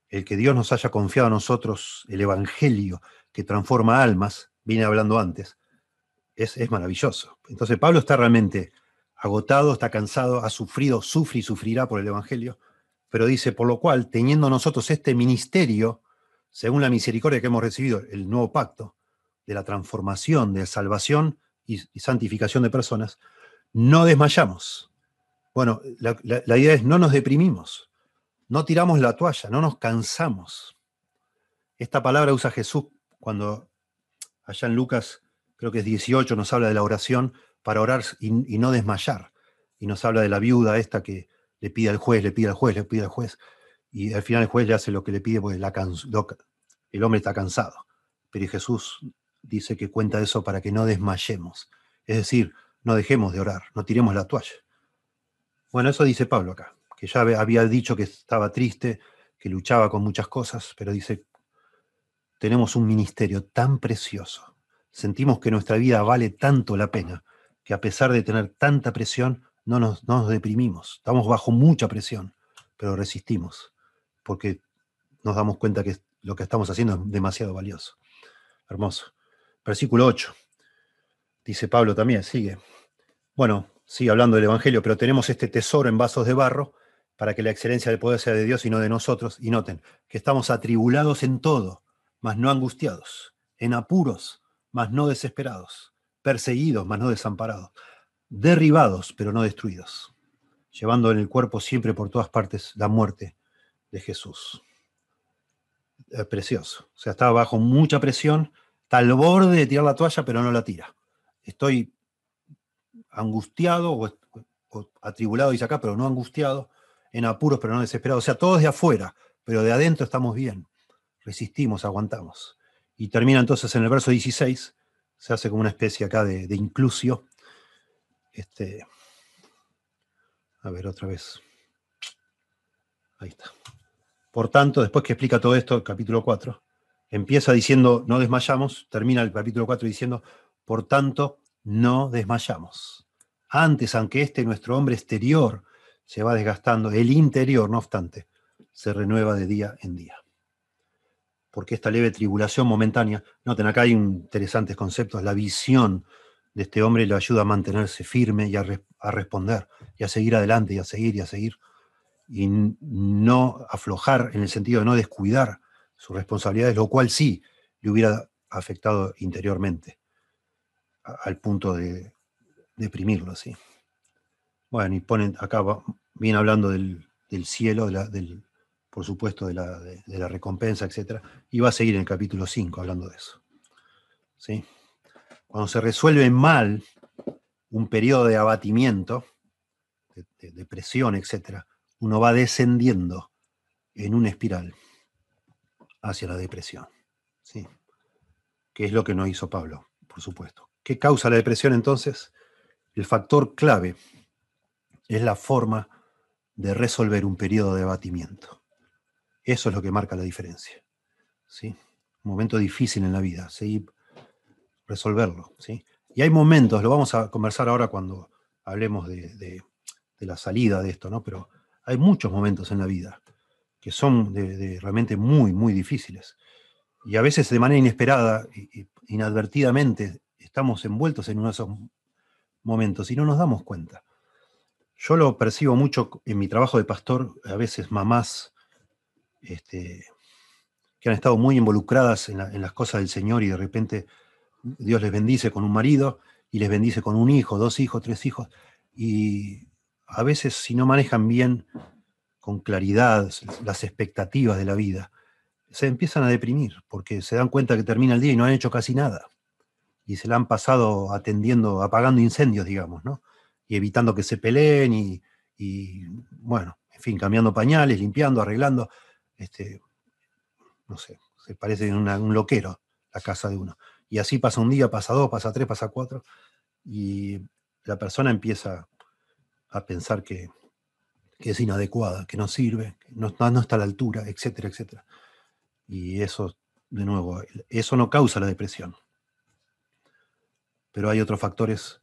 el que Dios nos haya confiado a nosotros, el Evangelio que transforma almas, vine hablando antes, es, es maravilloso. Entonces Pablo está realmente agotado, está cansado, ha sufrido, sufre y sufrirá por el Evangelio, pero dice, por lo cual, teniendo nosotros este ministerio, según la misericordia que hemos recibido, el nuevo pacto, de la transformación, de salvación, y, santificación de personas, no desmayamos. Bueno, la, idea es no nos deprimimos, no tiramos la toalla, no nos cansamos. Esta palabra usa Jesús cuando allá en Lucas, creo que es 18, nos habla de la oración para orar y, no desmayar. Y nos habla de la viuda esta que le pide al juez, le pide al juez, le pide al juez. Y al final el juez le hace lo que le pide porque el hombre está cansado. Pero Jesús dice que cuenta eso para que no desmayemos. Es decir, no dejemos de orar, no tiremos la toalla. Bueno, eso dice Pablo acá, que ya había dicho que estaba triste, que luchaba con muchas cosas, pero dice, tenemos un ministerio tan precioso, sentimos que nuestra vida vale tanto la pena, que a pesar de tener tanta presión, no nos, no nos deprimimos, estamos bajo mucha presión, pero resistimos, porque nos damos cuenta que lo que estamos haciendo es demasiado valioso. Hermoso. Versículo 8. Dice Pablo también, sigue. Bueno, sigue hablando del Evangelio, pero tenemos este tesoro en vasos de barro para que la excelencia del poder sea de Dios y no de nosotros. Y noten que estamos atribulados en todo, mas no angustiados, en apuros, mas no desesperados, perseguidos, mas no desamparados, derribados, pero no destruidos, llevando en el cuerpo siempre por todas partes la muerte de Jesús. Es precioso. O sea, estaba bajo mucha presión, al borde de tirar la toalla, pero no la tira. Estoy angustiado o, atribulado, dice acá, pero no angustiado, en apuros, pero no desesperado. O sea, todos de afuera, pero de adentro estamos bien. Resistimos, aguantamos. Y termina entonces en el verso 16, se hace como una especie acá de, de. Este, a ver, otra vez. Ahí está. Por tanto, después que explica todo esto, capítulo 4, Empieza diciendo, no desmayamos, termina el capítulo 4 diciendo, por tanto, no desmayamos. Antes, aunque este nuestro hombre exterior se va desgastando, el interior, no obstante, se renueva de día en día. Porque esta leve tribulación momentánea, noten acá hay interesantes conceptos, la visión de este hombre le ayuda a mantenerse firme y a, a responder, y a seguir adelante, y a seguir, y a seguir, y no aflojar en el sentido de no descuidar sus responsabilidades, lo cual sí le hubiera afectado interiormente, al punto de deprimirlo, ¿sí? Bueno, y ponen acá, viene hablando del, cielo, del, por supuesto, de la, de, la, recompensa, etc. Y va a seguir en el capítulo 5 hablando de eso. ¿Sí? Cuando se resuelve mal un periodo de abatimiento, de, depresión, etc., uno va descendiendo en una espiral hacia la depresión. ¿sí? Que es lo que no hizo Pablo, por supuesto. ¿Qué causa la depresión entonces? El factor clave es la forma de resolver un periodo de abatimiento. Eso es lo que marca la diferencia. ¿sí? Un momento difícil en la vida, ¿sí? Resolverlo. ¿sí? Y hay momentos, lo vamos a conversar ahora cuando hablemos de, la salida de esto, ¿no? pero hay muchos momentos en la vida que son realmente muy, muy difíciles. Y a veces de manera inesperada, inadvertidamente, estamos envueltos en uno de esos momentos y no nos damos cuenta. Yo lo percibo mucho en mi trabajo de pastor, a veces mamás este, que han estado muy involucradas en, las cosas del Señor y de repente Dios les bendice con un marido y les bendice con un hijo, dos hijos, tres hijos. Y a veces si no manejan bien con claridad las expectativas de la vida, se empiezan a deprimir porque se dan cuenta que termina el día y no han hecho casi nada. Y se la han pasado atendiendo, apagando incendios, digamos, ¿no? Y evitando que se peleen y, bueno, en fin, cambiando pañales, limpiando, arreglando. Este, no sé, se parece un loquero la casa de uno. Y así pasa un día, pasa dos, pasa tres, pasa cuatro. Y la persona empieza a pensar que, es inadecuada, que no sirve, que no, no está a la altura, etcétera, etcétera. Y eso, de nuevo, eso no causa la depresión. Pero hay otros factores,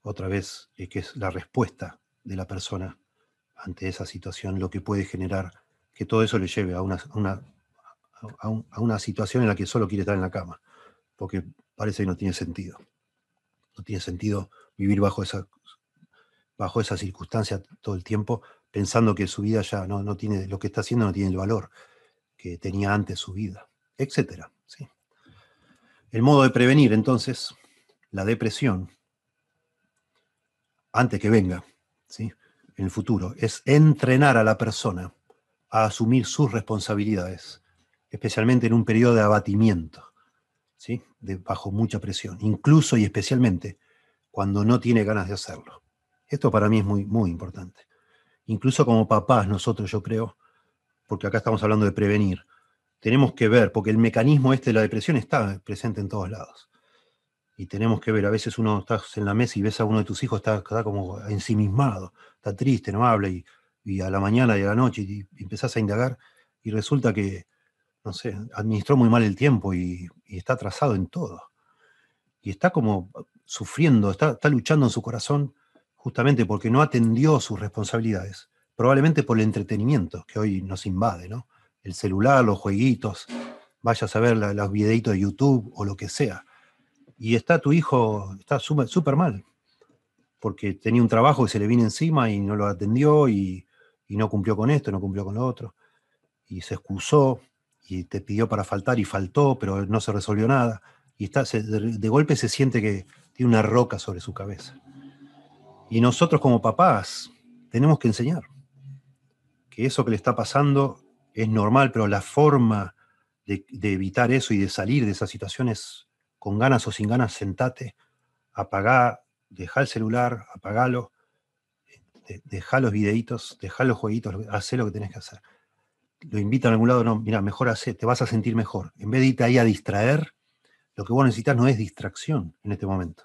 otra vez, eh, que es la respuesta de la persona ante esa situación, lo que puede generar que todo eso le lleve a una, a una situación en la que solo quiere estar en la cama, porque parece que no tiene sentido. No tiene sentido vivir bajo esa, bajo circunstancia todo el tiempo, pensando que su vida ya no, no tiene, lo que está haciendo no tiene el valor que tenía antes su vida, etc. ¿sí? El modo de prevenir entonces la depresión antes que venga, ¿sí? en el futuro, es entrenar a la persona a asumir sus responsabilidades, especialmente en un periodo de abatimiento de, bajo mucha presión, incluso y especialmente cuando no tiene ganas de hacerlo. Esto para mí es muy, muy importante. Incluso como papás, nosotros yo creo, porque acá estamos hablando de prevenir, tenemos que ver, porque el mecanismo este de la depresión está presente en todos lados. Y tenemos que ver, a veces uno está en la mesa y ves a uno de tus hijos, está, como ensimismado, está triste, no habla, y, y, a la mañana y a la noche y, y empezás a indagar, y resulta que no sé, administró muy mal el tiempo y, está atrasado en todo. Y está como sufriendo, está, luchando en su corazón justamente porque no atendió sus responsabilidades, probablemente por el entretenimiento que hoy nos invade, ¿no? El celular, los jueguitos, vayas a ver los videitos de YouTube o lo que sea. Y está tu hijo, está súper mal, porque tenía un trabajo que se le vino encima y no lo atendió y no cumplió con esto, no cumplió con lo otro, y se excusó, y te pidió para faltar y faltó, pero no se resolvió nada. Y está, de, golpe se siente que tiene una roca sobre su cabeza. Y nosotros como papás tenemos que enseñar que eso que le está pasando es normal, pero la forma de, evitar eso y de salir de esas situaciones con ganas o sin ganas, sentate, apagá, dejá el celular, apagalo, dejá los videitos, dejá los jueguitos, haz lo que tenés que hacer lo invitan a algún lado, no, mira, mejor hace, te vas a sentir mejor. En vez de irte ahí a distraer, lo que vos necesitas no es distracción en este momento.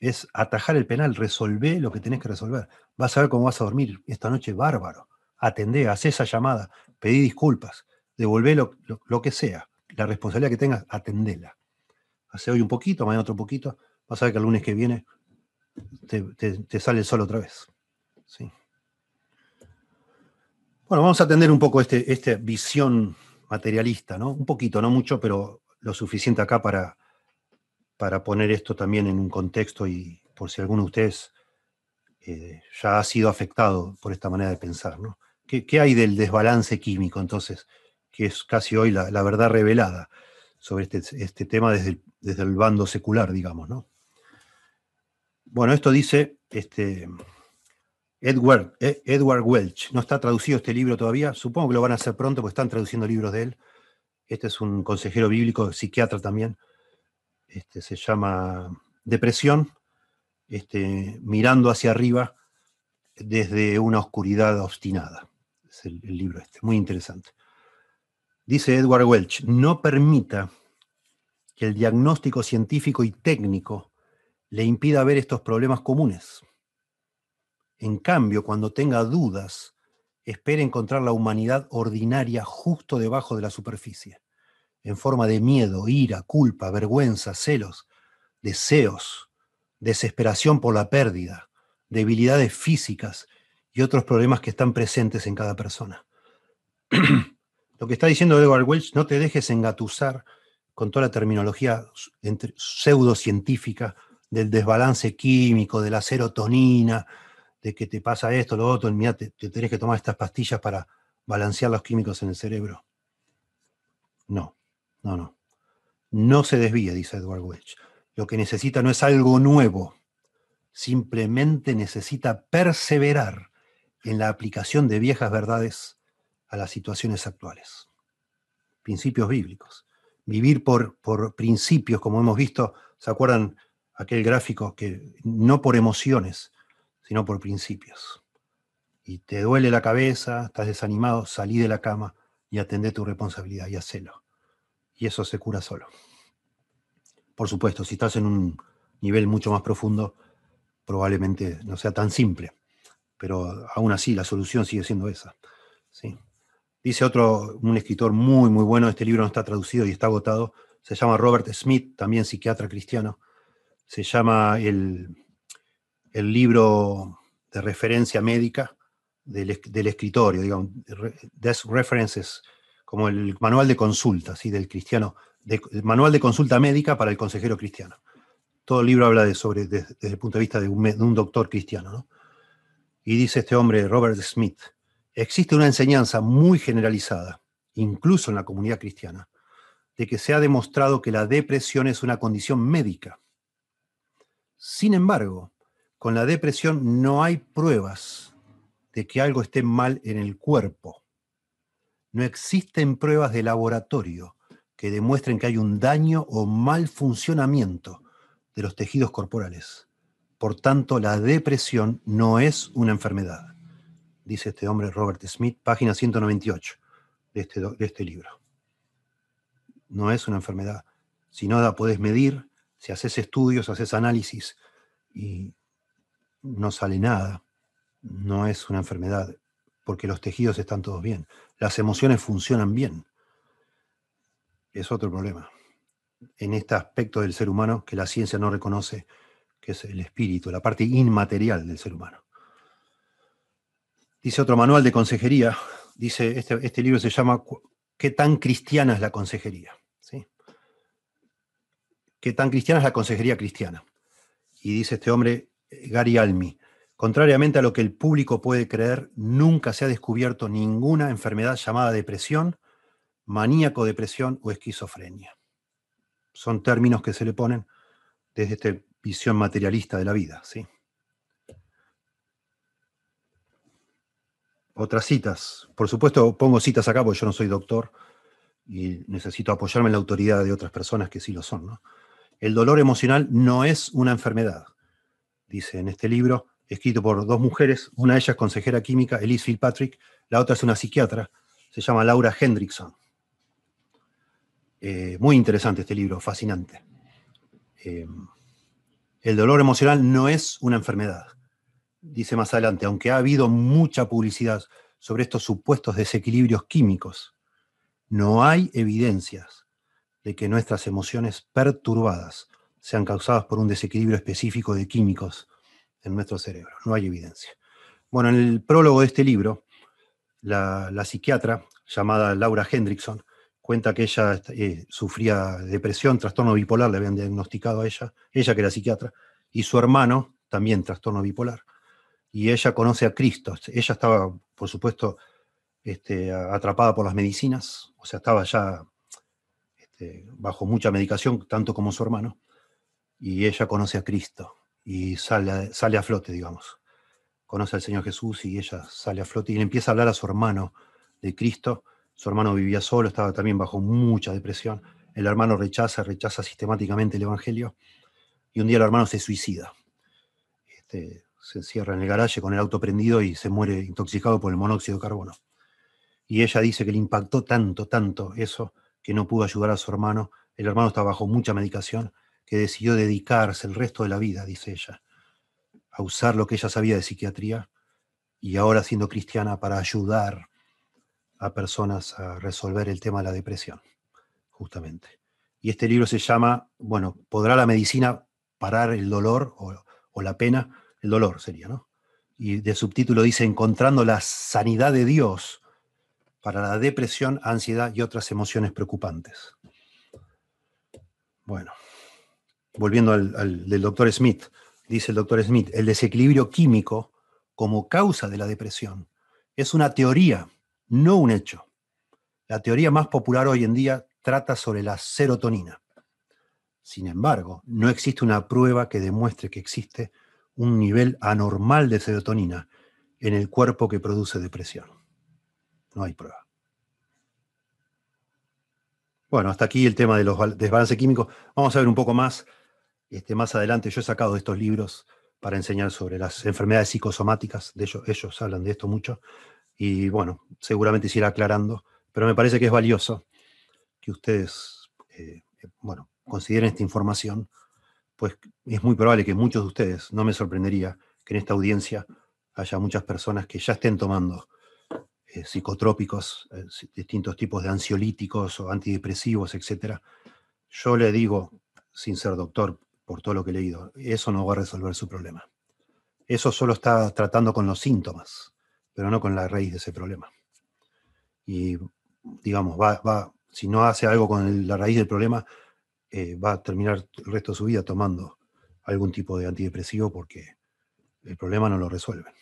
Es atajar el penal, resolver lo que tenés que resolver. Vas a ver cómo vas a dormir esta noche bárbaro. Atendé, haz esa llamada, pedí disculpas, devolvé lo, que sea. La responsabilidad que tengas, atendela. Hace hoy un poquito, mañana otro poquito. Vas a ver que el lunes que viene te, te sale el sol otra vez. ¿sí? Bueno, vamos a atender un poco este, esta visión materialista, ¿no? Un poquito, no mucho, pero lo suficiente acá para, para poner esto también en un contexto y por si alguno de ustedes eh, ya ha sido afectado por esta manera de pensar, ¿no? ¿Qué, hay del desbalance químico entonces, que es casi hoy la, verdad revelada sobre este, este tema desde el, desde el, bando secular, digamos, ¿no? Bueno, esto dice este, Edward, eh, Edward Welch. No está traducido este libro todavía. Supongo que lo van a hacer pronto porque están traduciendo libros de él. Este es un consejero bíblico, psiquiatra también. Este, se llama Depresión, este, mirando hacia arriba desde una oscuridad obstinada. Es el libro este, muy interesante. Dice Edward Welch, no permita que el diagnóstico científico y técnico le impida ver estos problemas comunes. En cambio, cuando tenga dudas, espere encontrar la humanidad ordinaria justo debajo de la superficie, en forma de miedo, ira, culpa, vergüenza, celos, deseos, desesperación por la pérdida, debilidades físicas y otros problemas que están presentes en cada persona. Lo que está diciendo Edward Welch, no te dejes engatusar con toda la terminología pseudocientífica del desbalance químico, de la serotonina, de que te pasa esto, lo otro, mira, te, te tenés que tomar estas pastillas para balancear los químicos en el cerebro. No, no, no. No se desvíe, dice Edward Welch. Lo que necesita no es algo nuevo, simplemente necesita perseverar en la aplicación de viejas verdades a las situaciones actuales. Principios bíblicos. Vivir por, por principios, como hemos visto, ¿se acuerdan aquel gráfico que no por emociones, sino por principios? Y te duele la cabeza, estás desanimado, salí de la cama y atendé tu responsabilidad y hacelo. Y eso se cura solo. Por supuesto, si estás en un nivel mucho más profundo, probablemente no sea tan simple, pero aún así la solución sigue siendo esa. ¿sí? Dice otro, un escritor muy, muy bueno, este libro no está traducido y está agotado, se llama Robert Smith, también psiquiatra cristiano. Se llama el, el libro de referencia médica del, escritorio, digamos, Desk References, como el manual de consulta, ¿sí? del cristiano, el manual de consulta médica para el consejero cristiano. Todo el libro habla de sobre, desde, el punto de vista de un, de un doctor cristiano. ¿no? Y dice este hombre, Robert Smith, existe una enseñanza muy generalizada, incluso en la comunidad cristiana, de que se ha demostrado que la depresión es una condición médica. Sin embargo, con la depresión no hay pruebas de que algo esté mal en el cuerpo. No existen pruebas de laboratorio que demuestren que hay un daño o mal funcionamiento de los tejidos corporales. Por tanto, la depresión no es una enfermedad dice este hombre Robert Smith, página 198 de este, de este libro. No es una enfermedad. Si no la puedes medir, si haces estudios, haces análisis y no sale nada, no es una enfermedad, porque los tejidos están todos bien. Las emociones funcionan bien. Es otro problema. En este aspecto del ser humano que la ciencia no reconoce, que es el espíritu, la parte inmaterial del ser humano. Dice otro manual de consejería, dice, este, este, libro se llama ¿Qué tan cristiana es la consejería? ¿Sí? ¿Qué tan cristiana es la consejería cristiana? Y dice este hombre, Gary Almi, contrariamente a lo que el público puede creer, nunca se ha descubierto ninguna enfermedad llamada depresión, maníaco depresión o esquizofrenia. Son términos que se le ponen desde esta visión materialista de la vida, ¿sí? Otras citas. Por supuesto, pongo citas acá porque yo no soy doctor y necesito apoyarme en la autoridad de otras personas que sí lo son. El dolor emocional no es una enfermedad, dice en este libro, escrito por dos mujeres. Una de ellas consejera química, Elise Fitzpatrick, la otra es una psiquiatra, se llama Laura Hendrickson. Eh, muy interesante este libro, fascinante. Eh, el dolor emocional no es una enfermedad dice más adelante, aunque ha habido mucha publicidad sobre estos supuestos desequilibrios químicos, no hay evidencias de que nuestras emociones perturbadas sean causadas por un desequilibrio específico de químicos en nuestro cerebro. No hay evidencia. Bueno, en el prólogo de este libro, la, psiquiatra llamada Laura Hendrickson cuenta que ella eh, sufría depresión, trastorno bipolar, le habían diagnosticado a ella, ella que era psiquiatra, y su hermano también trastorno bipolar y ella conoce a Cristo. Ella estaba, por supuesto, este, atrapada por las medicinas, o sea, estaba ya este, bajo mucha medicación, tanto como su hermano, y ella conoce a Cristo y sale, sale a flote, digamos, conoce al Señor Jesús y ella sale a flote y le empieza a hablar a su hermano de Cristo. Su hermano vivía solo, estaba también bajo mucha depresión. El hermano rechaza, rechaza sistemáticamente el Evangelio y un día el hermano se suicida. Este, se encierra en el garaje con el auto prendido y se muere intoxicado por el monóxido de carbono. Y ella dice que le impactó tanto, tanto eso, que no pudo ayudar a su hermano. El hermano estaba bajo mucha medicación, que decidió dedicarse el resto de la vida, dice ella, a usar lo que ella sabía de psiquiatría y ahora siendo cristiana para ayudar a personas a resolver el tema de la depresión, justamente. Y este libro se llama, bueno, ¿podrá la medicina parar el dolor o, o la pena? el dolor sería, ¿no? Y de subtítulo dice Encontrando la sanidad de Dios para la depresión, ansiedad y otras emociones preocupantes. Bueno, volviendo al, del doctor Smith, dice el doctor Smith, el desequilibrio químico como causa de la depresión es una teoría, no un hecho. La teoría más popular hoy en día trata sobre la serotonina. Sin embargo, no existe una prueba que demuestre que existe un nivel anormal de serotonina en el cuerpo que produce depresión. No hay prueba. Bueno, hasta aquí el tema de los desbalances químicos. Vamos a ver un poco más. Este, más adelante yo he sacado estos libros para enseñar sobre las enfermedades psicosomáticas. De ellos, ellos hablan de esto mucho. Y bueno, seguramente se irá aclarando. Pero me parece que es valioso que ustedes, eh, bueno, consideren esta información pues es muy probable que muchos de ustedes, no me sorprendería que en esta audiencia haya muchas personas que ya estén tomando eh, psicotrópicos, eh, distintos tipos de ansiolíticos o antidepresivos, etc. Yo le digo, sin ser doctor, por todo lo que he leído, eso no va a resolver su problema. Eso solo está tratando con los síntomas, pero no con la raíz de ese problema. Y, digamos, va, va, si no hace algo con la raíz del problema, eh, va a terminar el resto de su vida tomando algún tipo de antidepresivo porque el problema no lo resuelve.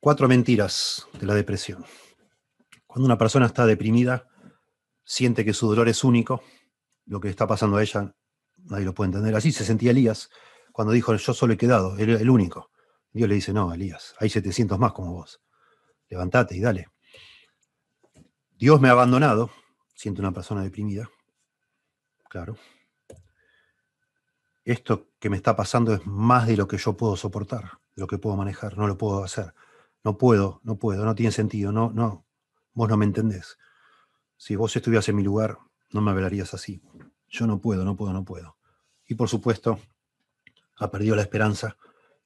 Cuatro mentiras de la depresión. Cuando una persona está deprimida, siente que su dolor es único, lo que está pasando a ella nadie lo puede entender. Así se sentía Elías cuando dijo, yo solo he quedado, el único. Dios le dice, no, Elías, hay 700 más como vos. Levantate y dale. Dios me ha abandonado, siente una persona deprimida. Claro. Esto que me está pasando es más de lo que yo puedo soportar, de lo que puedo manejar, no lo puedo hacer. No puedo, no puedo, no tiene sentido, no, no, vos no me entendés. Si vos estuvieras en mi lugar, no me hablarías así. Yo no puedo, no puedo, no puedo. Y por supuesto, ha perdido la esperanza,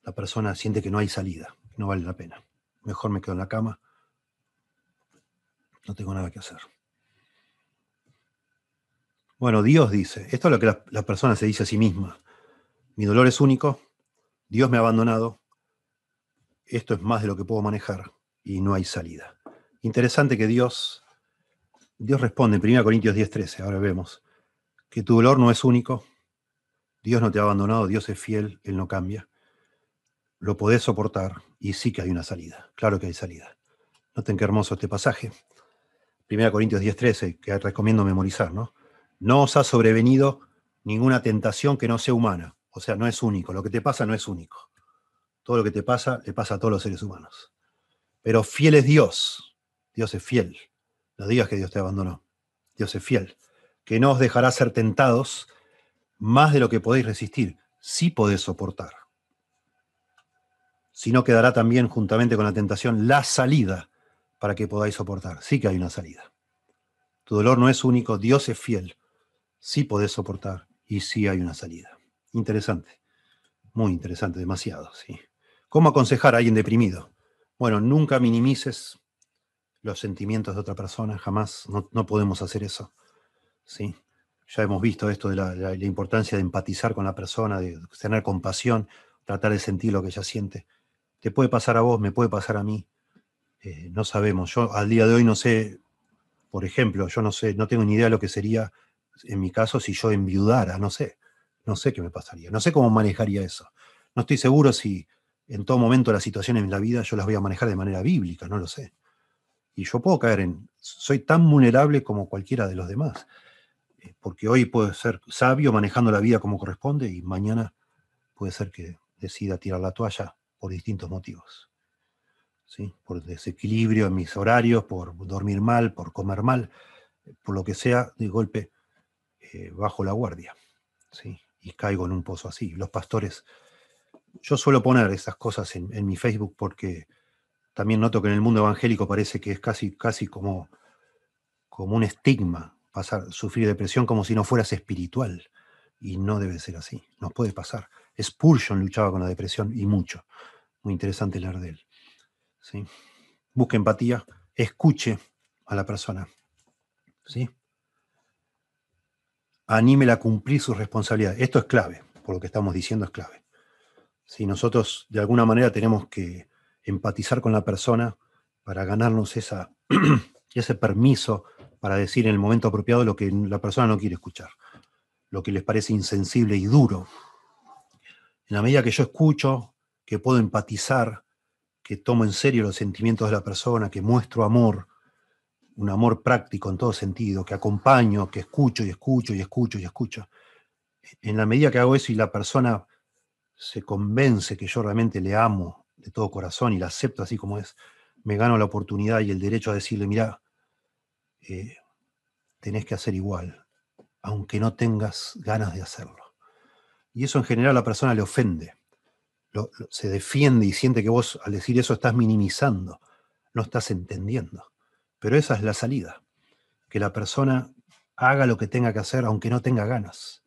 la persona siente que no hay salida, no vale la pena. Mejor me quedo en la cama, no tengo nada que hacer. Bueno, Dios dice, esto es lo que la, persona se dice a sí misma. Mi dolor es único, Dios me ha abandonado, esto es más de lo que puedo manejar y no hay salida. Interesante que Dios, Dios responde en 1 Corintios 10:13, ahora vemos, que tu dolor no es único, Dios no te ha abandonado, Dios es fiel, Él no cambia. Lo podés soportar y sí que hay una salida, claro que hay salida. Noten qué hermoso este pasaje. 1 Corintios 10:13, que recomiendo memorizar, ¿no? no os ha sobrevenido ninguna tentación que no sea humana. O sea, no es único. Lo que te pasa no es único. Todo lo que te pasa le pasa a todos los seres humanos. Pero fiel es Dios. Dios es fiel. No digas que Dios te abandonó. Dios es fiel. Que no os dejará ser tentados más de lo que podéis resistir. Sí podés soportar. Si no quedará también juntamente con la tentación la salida para que podáis soportar. Sí que hay una salida. Tu dolor no es único. Dios es fiel sí podés soportar y sí hay una salida. Interesante, muy interesante, demasiado, sí. ¿Cómo aconsejar a alguien deprimido? Bueno, nunca minimices los sentimientos de otra persona, jamás, no, podemos hacer eso, ¿sí? Ya hemos visto esto de la, importancia de empatizar con la persona, de tener compasión, tratar de sentir lo que ella siente. Te puede pasar a vos, me puede pasar a mí, eh, no sabemos. Yo al día de hoy no sé, por ejemplo, yo no sé, no tengo ni idea de lo que sería en mi caso, si yo enviudara, no sé, no sé qué me pasaría, no sé cómo manejaría eso. No estoy seguro si en todo momento las situaciones en la vida yo las voy a manejar de manera bíblica, no lo sé. Y yo puedo caer en, soy tan vulnerable como cualquiera de los demás, eh, porque hoy puedo ser sabio manejando la vida como corresponde y mañana puede ser que decida tirar la toalla por distintos motivos. ¿sí? Por desequilibrio en mis horarios, por dormir mal, por comer mal, por lo que sea, de golpe eh, bajo la guardia. ¿sí? Y caigo en un pozo así. Los pastores, yo suelo poner esas cosas en, en mi Facebook porque también noto que en el mundo evangélico parece que es casi, casi como, como un estigma pasar, sufrir depresión como si no fueras espiritual. Y no debe ser así, nos puede pasar. Spurgeon luchaba con la depresión y mucho. Muy interesante leer de él. ¿sí? Busque empatía, escuche a la persona. ¿sí? Anímela a cumplir sus responsabilidades. Esto es clave, por lo que estamos diciendo es clave. Si nosotros de alguna manera tenemos que empatizar con la persona para ganarnos esa, ese permiso para decir en el momento apropiado lo que la persona no quiere escuchar, lo que les parece insensible y duro. En la medida que yo escucho, que puedo empatizar, que tomo en serio los sentimientos de la persona, que muestro amor, un amor práctico en todo sentido, que acompaño, que escucho y escucho y escucho y escucho. En la medida que hago eso y la persona se convence que yo realmente le amo de todo corazón y la acepto así como es, me gano la oportunidad y el derecho a decirle, mira, eh, tenés que hacer igual, aunque no tengas ganas de hacerlo. Y eso en general a la persona le ofende, se defiende y siente que vos al decir eso estás minimizando, no estás entendiendo. Pero esa es la salida, que la persona haga lo que tenga que hacer aunque no tenga ganas,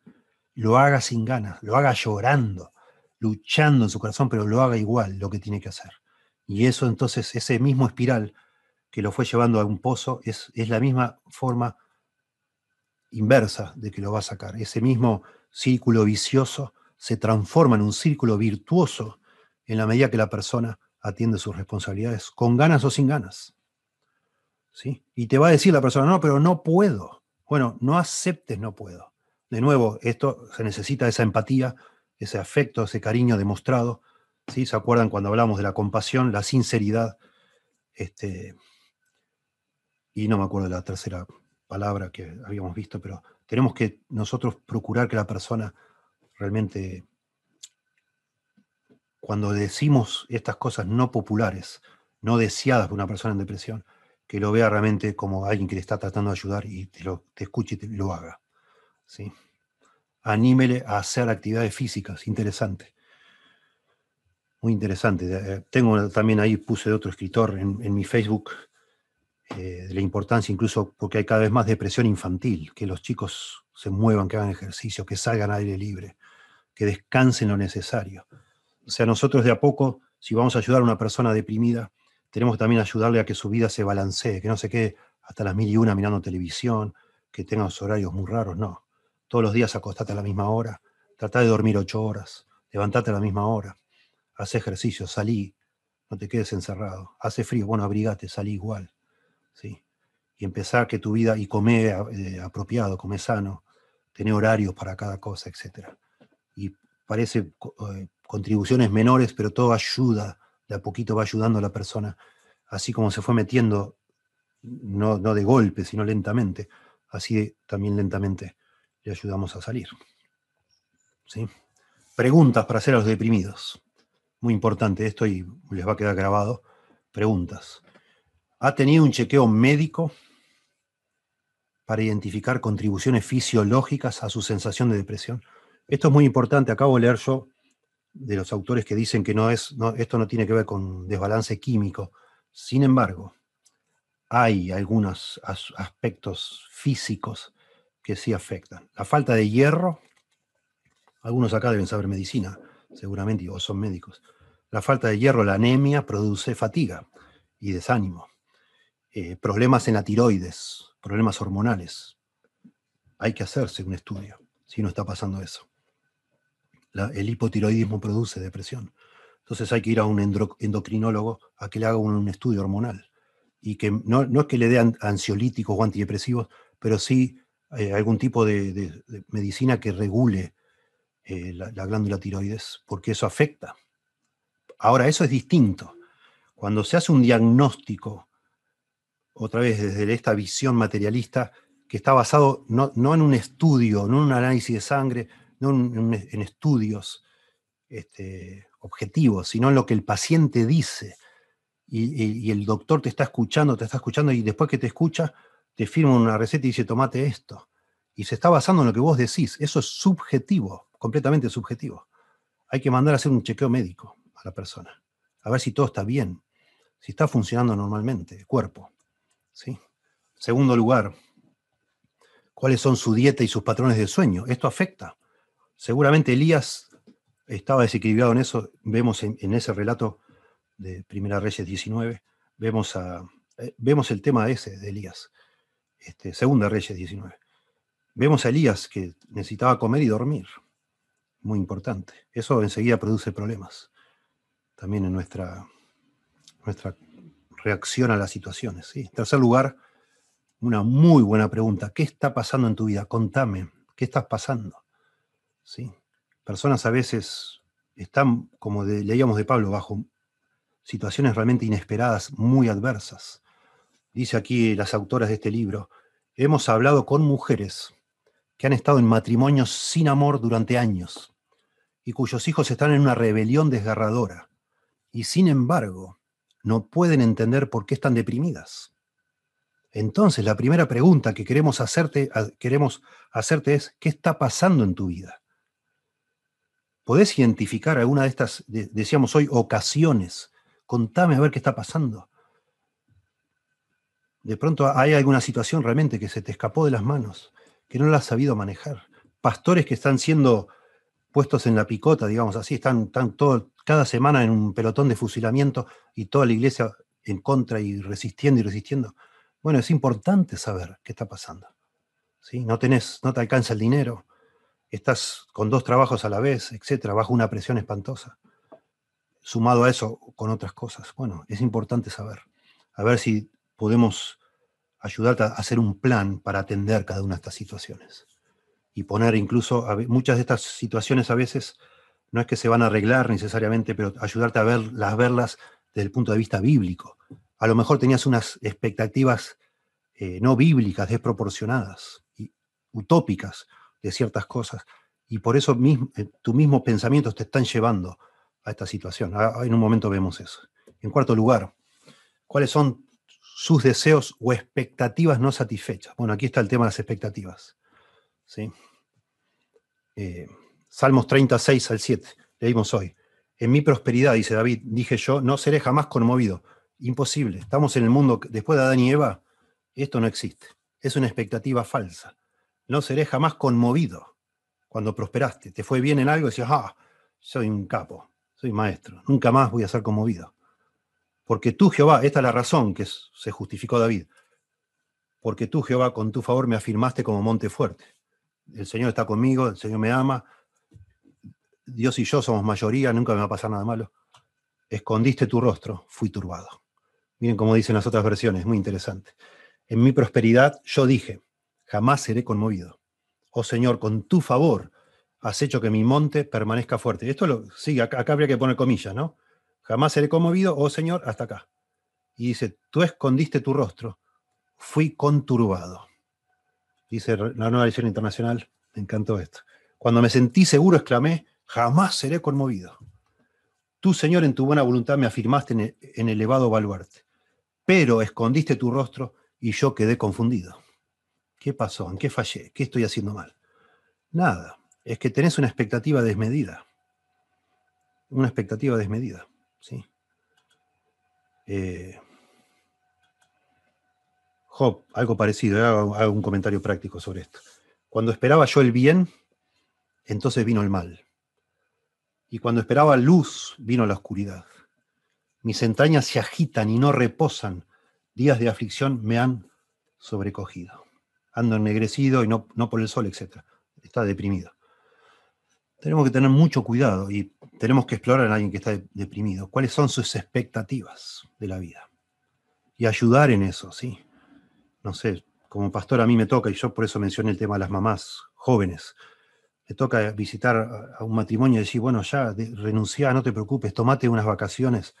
lo haga sin ganas, lo haga llorando, luchando en su corazón, pero lo haga igual lo que tiene que hacer. Y eso entonces, ese mismo espiral que lo fue llevando a un pozo, es, es la misma forma inversa de que lo va a sacar. Ese mismo círculo vicioso se transforma en un círculo virtuoso en la medida que la persona atiende sus responsabilidades, con ganas o sin ganas. ¿Sí? Y te va a decir la persona, no, pero no puedo. Bueno, no aceptes no puedo. De nuevo, esto se necesita esa empatía ese afecto, ese cariño demostrado. ¿sí? ¿Se acuerdan cuando hablamos de la compasión, la sinceridad? Este, y no me acuerdo de la tercera palabra que habíamos visto, pero tenemos que nosotros procurar que la persona realmente, cuando decimos estas cosas no populares, no deseadas por una persona en depresión, que lo vea realmente como alguien que le está tratando de ayudar y te, lo, te escuche y lo haga. ¿sí? Anímele a hacer actividades físicas. Interesante. Muy interesante. Eh, tengo también ahí, puse de otro escritor en, mi Facebook, eh, la importancia incluso porque hay cada vez más depresión infantil, que los chicos se muevan, que hagan ejercicio, que salgan al aire libre, que descansen lo necesario. O sea, nosotros de a poco, si vamos a ayudar a una persona deprimida, tenemos que también ayudarle a que su vida se balancee, que no se quede hasta las mil y una mirando televisión, que tenga los horarios muy raros, no todos los días acostate a la misma hora, trata de dormir ocho horas, levantate a la misma hora, haz ejercicio, salí, no te quedes encerrado, hace frío, bueno, abrigate, salí igual, ¿sí? Y empezar que tu vida, y come eh, apropiado, come sano, tener horarios para cada cosa, etc. Y parece eh, contribuciones menores, pero todo ayuda, de a poquito va ayudando a la persona, así como se fue metiendo, no, no de golpe, sino lentamente, así también lentamente le ayudamos a salir. ¿Sí? Preguntas para hacer a los deprimidos. Muy importante esto y les va a quedar grabado. Preguntas. ¿Ha tenido un chequeo médico para identificar contribuciones fisiológicas a su sensación de depresión? Esto es muy importante. Acabo de leer yo de los autores que dicen que no es, no, esto no tiene que ver con desbalance químico. Sin embargo, hay algunos aspectos físicos que sí afectan. La falta de hierro, algunos acá deben saber medicina, seguramente, o son médicos. La falta de hierro, la anemia, produce fatiga y desánimo. Eh, problemas en la tiroides, problemas hormonales. Hay que hacerse un estudio si no está pasando eso. el hipotiroidismo produce depresión. Entonces hay que ir a un endocrinólogo a que le haga un, estudio hormonal. Y que no, no es que le dé ansiolíticos o antidepresivos, pero sí eh, algún tipo de, medicina que regule eh, la, glándula tiroides, porque eso afecta. Ahora, eso es distinto. Cuando se hace un diagnóstico, otra vez desde esta visión materialista, que está basado no, en un estudio, no en un análisis de sangre, no en, estudios este, objetivo, sino en lo que el paciente dice. Y, el doctor te está escuchando, te está escuchando, y después que te escucha, te firma una receta y dice, tomate esto. Y se está basando en lo que vos decís. Eso es subjetivo, completamente subjetivo. Hay que mandar a hacer un chequeo médico a la persona, a ver si todo está bien, si está funcionando normalmente el cuerpo. ¿sí? Segundo lugar, cuáles son su dieta y sus patrones de sueño. Esto afecta. Seguramente Elías estaba desequilibrado en eso. Vemos en, ese relato de Primera Reyes 19, vemos, eh, vemos el tema ese de Elías. Este, Segunda Reyes 19. Vemos a Elías que necesitaba comer y dormir. Muy importante. Eso enseguida produce problemas. También en nuestra, nuestra reacción a las situaciones. En tercer lugar, una muy buena pregunta. ¿Qué está pasando en tu vida? Contame, ¿qué estás pasando? ¿Sí? Personas a veces están, como leíamos de Pablo, bajo situaciones realmente inesperadas, muy adversas. Dice aquí las autoras de este libro, hemos hablado con mujeres que han estado en matrimonios sin amor durante años y cuyos hijos están en una rebelión desgarradora y sin embargo no pueden entender por qué están deprimidas. Entonces, la primera pregunta que queremos hacerte, queremos hacerte es, ¿qué está pasando en tu vida? ¿Podés identificar alguna de estas, decíamos hoy, ocasiones? Contame a ver qué está pasando. De pronto hay alguna situación realmente que se te escapó de las manos, que no la has sabido manejar. Pastores que están siendo puestos en la picota, digamos así, están, están todo, cada semana en un pelotón de fusilamiento y toda la iglesia en contra y resistiendo y resistiendo. Bueno, es importante saber qué está pasando. ¿sí? No, tenés, no te alcanza el dinero, estás con dos trabajos a la vez, etcétera, bajo una presión espantosa. Sumado a eso con otras cosas. Bueno, es importante saber. A ver si podemos ayudarte a hacer un plan para atender cada una de estas situaciones. Y poner incluso, muchas de estas situaciones a veces no es que se van a arreglar necesariamente, pero ayudarte a verlas, verlas desde el punto de vista bíblico a lo mejor tenías unas expectativas eh, no bíblicas, desproporcionadas, y utópicas de ciertas cosas, y por eso mismo, eh, tus mismos pensamientos te están llevando a esta situación. En un momento vemos eso. En cuarto lugar, ¿cuáles son sus deseos o expectativas no satisfechas? Bueno, aquí está el tema de las expectativas. ¿sí? Eh, Salmos 36 al 7, leímos hoy. En mi prosperidad, dice David, dije yo, no seré jamás conmovido Imposible. Estamos en el mundo, después de Adán y Eva, esto no existe. Es una expectativa falsa. No seré jamás conmovido cuando prosperaste. Te fue bien en algo y decías, ah, soy un capo, soy maestro. Nunca más voy a ser conmovido. Porque tú, Jehová, esta es la razón que se justificó David. Porque tú, Jehová, con tu favor me afirmaste como monte fuerte. El Señor está conmigo, el Señor me ama. Dios y yo somos mayoría, nunca me va a pasar nada malo. Escondiste tu rostro, fui turbado. Miren cómo dicen las otras versiones, muy interesante. En mi prosperidad yo dije, jamás seré conmovido. Oh Señor, con tu favor has hecho que mi monte permanezca fuerte. Esto lo, sí, acá, habría que poner comillas, ¿no? Jamás seré conmovido, oh Señor, hasta acá. Y dice, tú escondiste tu rostro, fui conturbado. Dice la nueva edición internacional, me encantó esto. Cuando me sentí seguro, exclamé, jamás seré conmovido. Tú, Señor, en tu buena voluntad me afirmaste en, elevado baluarte pero escondiste tu rostro y yo quedé confundido. ¿Qué pasó? ¿En qué fallé? ¿Qué estoy haciendo mal? Nada, es que tenés una expectativa desmedida. Una expectativa desmedida, ¿sí? Eh, Job, algo parecido, hago, hago un comentario práctico sobre esto. Cuando esperaba yo el bien, entonces vino el mal. Y cuando esperaba luz, vino la oscuridad. Mis entrañas se agitan y no reposan. Días de aflicción me han sobrecogido. Ando ennegrecido y no, no por el sol, etc. Está deprimido. Tenemos que tener mucho cuidado y tenemos que explorar a alguien que está deprimido. ¿Cuáles son sus expectativas de la vida? Y ayudar en eso, ¿sí? No sé, como pastor a mí me toca, y yo por eso mencioné el tema de las mamás jóvenes, me toca visitar a un matrimonio y decir, bueno, ya renuncia, no te preocupes, tomate unas vacaciones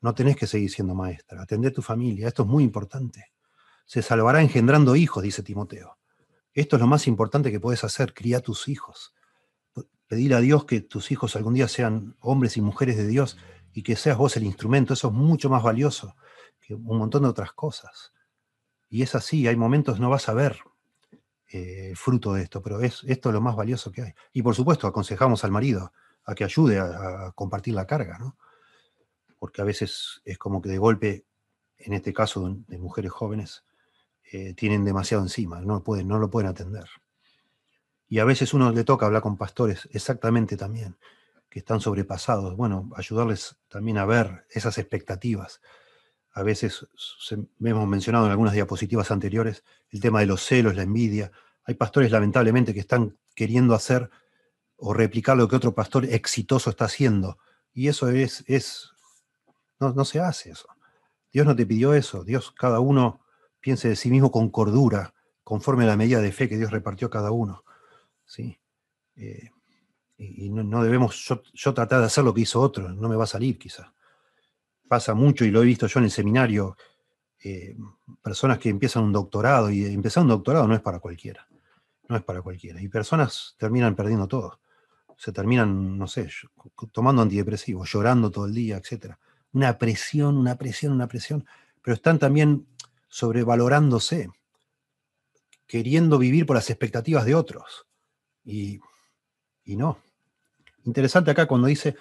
no tenés que seguir siendo maestra. Atendé tu familia. Esto es muy importante. Se salvará engendrando hijos, dice Timoteo. Esto es lo más importante que puedes hacer, cría tus hijos. Pedirle a Dios que tus hijos algún día sean hombres y mujeres de Dios y que seas vos el instrumento. Eso es mucho más valioso que un montón de otras cosas. Y es así, hay momentos no vas a ver eh, fruto de esto, pero es esto es lo más valioso que hay. Y por supuesto, aconsejamos al marido a que ayude a, compartir la carga, ¿no? Porque a veces es como que de golpe, en este caso de, mujeres jóvenes, eh, tienen demasiado encima, no, pueden, no lo pueden atender. Y a veces uno le toca hablar con pastores exactamente también, que están sobrepasados. Bueno, ayudarles también a ver esas expectativas. A veces hemos mencionado en algunas diapositivas anteriores el tema de los celos, la envidia. Hay pastores lamentablemente que están queriendo hacer o replicar lo que otro pastor exitoso está haciendo. Y eso es, es no, no se hace eso. Dios no te pidió eso. Dios, cada uno piense de sí mismo con cordura, conforme a la medida de fe que Dios repartió a cada uno. ¿Sí? Eh, y no, debemos yo, tratar de hacer lo que hizo otro, no me va a salir quizá. Pasa mucho y lo he visto yo en el seminario, eh, personas que empiezan un doctorado y empezar un doctorado no es para cualquiera, no es para cualquiera. Y personas terminan perdiendo todo, se terminan, no sé, tomando antidepresivos, llorando todo el día, etc. Una presión, una presión, una presión, pero están también sobrevalorándose, queriendo vivir por las expectativas de otros. Y, no. Interesante acá cuando dice,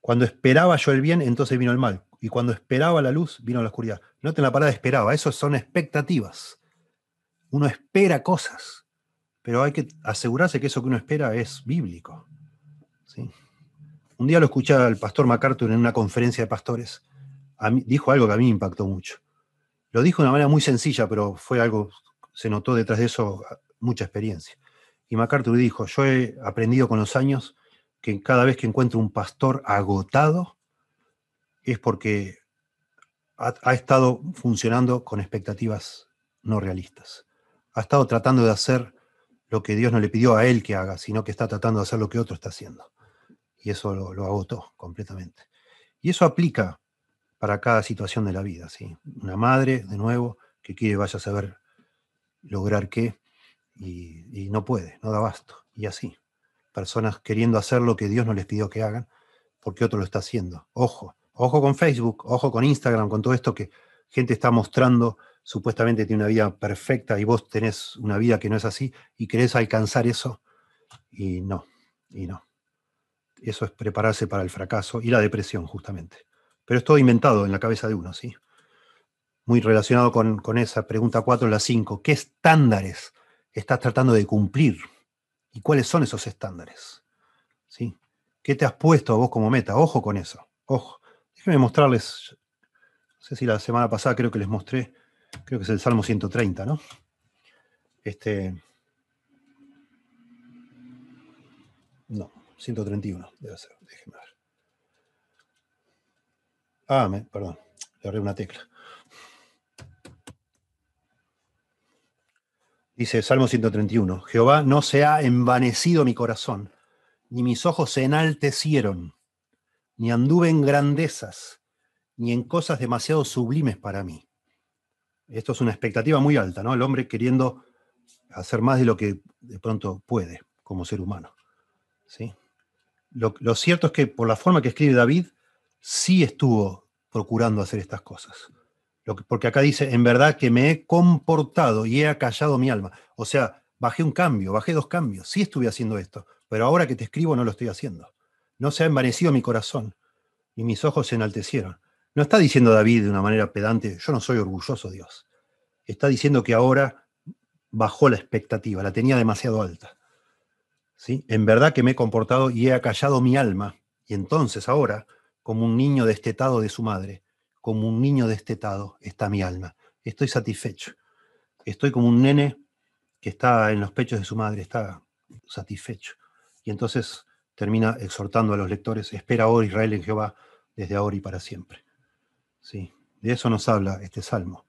cuando esperaba yo el bien, entonces vino el mal. Y cuando esperaba la luz, vino la oscuridad. Noten la palabra esperaba, eso son expectativas. Uno espera cosas, pero hay que asegurarse que eso que uno espera es bíblico. Un día lo escuché al pastor MacArthur en una conferencia de pastores. dijo algo que a mí me impactó mucho. Lo dijo de una manera muy sencilla, pero fue algo, se notó detrás de eso mucha experiencia. Y MacArthur dijo, yo he aprendido con los años que cada vez que encuentro un pastor agotado es porque ha, estado funcionando con expectativas no realistas. Ha estado tratando de hacer lo que Dios no le pidió a él que haga, sino que está tratando de hacer lo que otro está haciendo. Y eso lo, agotó completamente. Y eso aplica para cada situación de la vida. ¿sí? Una madre, de nuevo, que quiere vaya a saber lograr qué, y, no puede, no da abasto. Y así, personas queriendo hacer lo que Dios no les pidió que hagan, porque otro lo está haciendo. Ojo, ojo con Facebook, ojo con Instagram, con todo esto que gente está mostrando, supuestamente tiene una vida perfecta y vos tenés una vida que no es así y querés alcanzar eso y no, y no. Eso es prepararse para el fracaso y la depresión, justamente. Pero es todo inventado en la cabeza de uno, ¿sí? Muy relacionado con, con esa pregunta 4, la 5. ¿Qué estándares estás tratando de cumplir y cuáles son esos estándares. ¿Sí? ¿Qué te has puesto a vos como meta? Ojo con eso. Ojo. Déjenme mostrarles, no sé si la semana pasada creo que les mostré, creo que es el Salmo 130, ¿no? Este. No, 131 debe ser, déjenme ver. Ah, perdón, le agarré una tecla. Dice Salmo 131, Jehová no se ha envanecido mi corazón, ni mis ojos se enaltecieron, ni anduve en grandezas, ni en cosas demasiado sublimes para mí. Esto es una expectativa muy alta, ¿no? El hombre queriendo hacer más de lo que de pronto puede como ser humano. ¿sí? Lo, lo cierto es que por la forma que escribe David, sí estuvo procurando hacer estas cosas porque acá dice, en verdad que me he comportado y he acallado mi alma. O sea, bajé un cambio, bajé dos cambios. Sí estuve haciendo esto, pero ahora que te escribo no lo estoy haciendo. No se ha envanecido mi corazón y mis ojos se enaltecieron. No está diciendo David de una manera pedante, yo no soy orgulloso, Dios. Está diciendo que ahora bajó la expectativa, la tenía demasiado alta. ¿Sí? En verdad que me he comportado y he acallado mi alma. Y entonces ahora, como un niño destetado de su madre, como un niño destetado está mi alma. Estoy satisfecho. Estoy como un nene que está en los pechos de su madre, está satisfecho. Y entonces termina exhortando a los lectores, espera ahora Israel en Jehová desde ahora y para siempre. Sí, de eso nos habla este salmo,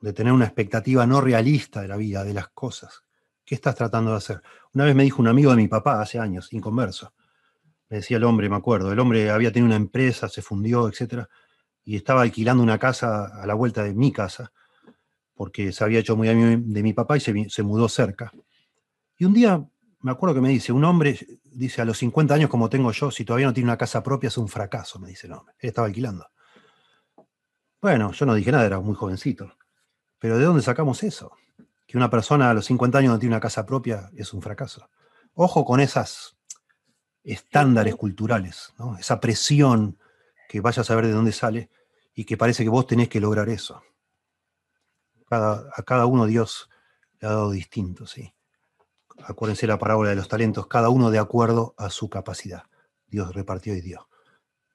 de tener una expectativa no realista de la vida, de las cosas. ¿Qué estás tratando de hacer? Una vez me dijo un amigo de mi papá hace años, inconverso. Me decía el hombre, me acuerdo, el hombre había tenido una empresa, se fundió, etcétera, y estaba alquilando una casa a la vuelta de mi casa, porque se había hecho muy amigo de mi papá y se, mudó cerca. Y un día me acuerdo que me dice, un hombre, dice, a los 50 años como tengo yo, si todavía no tiene una casa propia es un fracaso, me dice el hombre. Él estaba alquilando. Bueno, yo no dije nada, era muy jovencito. Pero ¿de dónde sacamos eso? Que una persona a los 50 años no tiene una casa propia es un fracaso. Ojo con esas estándares culturales, esa presión que vaya a saber de dónde sale y que parece que vos tenés que lograr eso. a cada uno Dios le ha dado distinto. Acuérdense la parábola de los talentos, cada uno de acuerdo a su capacidad. Dios repartió y dio.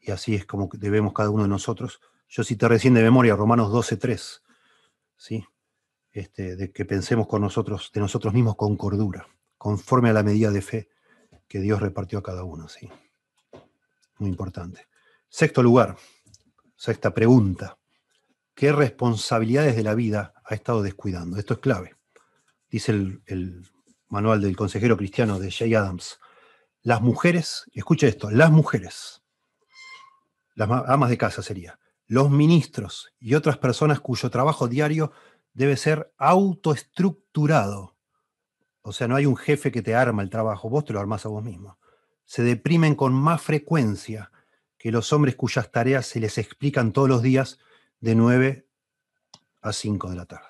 Y así es como debemos cada uno de nosotros. Yo cité recién de memoria Romanos 12.3, ¿sí? Este, de que pensemos con nosotros, de nosotros mismos con cordura, conforme a la medida de fe que Dios repartió a cada uno, ¿sí? Muy importante. Sexto lugar, sexta pregunta. ¿Qué responsabilidades de la vida ha estado descuidando? Esto es clave. Dice el manual del consejero cristiano de Jay Adams, las mujeres, escuche esto, las mujeres, las amas de casa sería, los ministros y otras personas cuyo trabajo diario debe ser autoestructurado. O sea, no hay un jefe que te arma el trabajo, vos te lo armás a vos mismo. Se deprimen con más frecuencia que los hombres cuyas tareas se les explican todos los días de 9 a 5 de la tarde.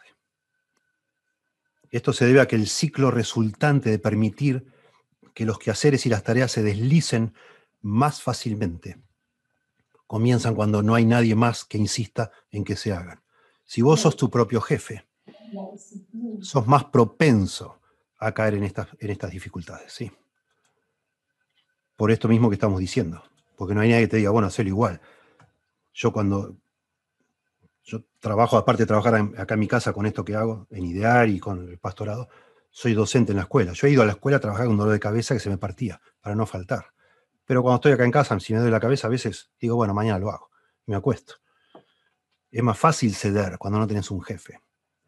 Esto se debe a que el ciclo resultante de permitir que los quehaceres y las tareas se deslicen más fácilmente comienzan cuando no hay nadie más que insista en que se hagan. Si vos sos tu propio jefe, sos más propenso a caer en estas, en estas dificultades, ¿sí? Por esto mismo que estamos diciendo, porque no hay nadie que te diga, bueno, hazlo igual. Yo cuando yo trabajo, aparte de trabajar acá en mi casa con esto que hago, en Idear y con el pastorado, soy docente en la escuela. Yo he ido a la escuela a trabajar con dolor de cabeza que se me partía, para no faltar. Pero cuando estoy acá en casa, si me duele la cabeza, a veces digo, bueno, mañana lo hago, me acuesto. Es más fácil ceder cuando no tenés un jefe.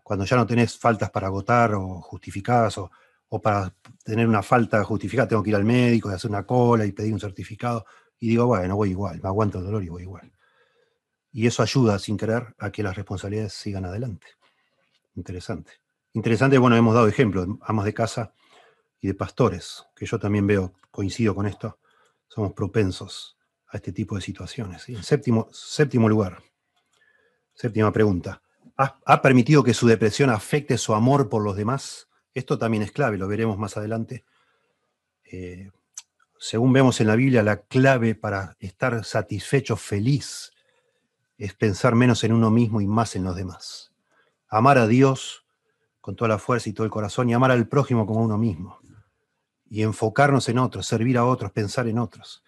Cuando ya no tenés faltas para agotar o justificadas, o, o para tener una falta justificada, tengo que ir al médico y hacer una cola y pedir un certificado. Y digo, bueno, voy igual, me aguanto el dolor y voy igual. Y eso ayuda, sin querer, a que las responsabilidades sigan adelante. Interesante. Interesante, bueno, hemos dado ejemplos amas de casa y de pastores, que yo también veo, coincido con esto, somos propensos a este tipo de situaciones. En séptimo, séptimo lugar, séptima pregunta, ¿ha, permitido que su depresión afecte su amor por los demás? Esto también es clave, lo veremos más adelante. Eh, según vemos en la Biblia, la clave para estar satisfecho, feliz, es pensar menos en uno mismo y más en los demás. Amar a Dios con toda la fuerza y todo el corazón y amar al prójimo como uno mismo. Y enfocarnos en otros, servir a otros, pensar en otros.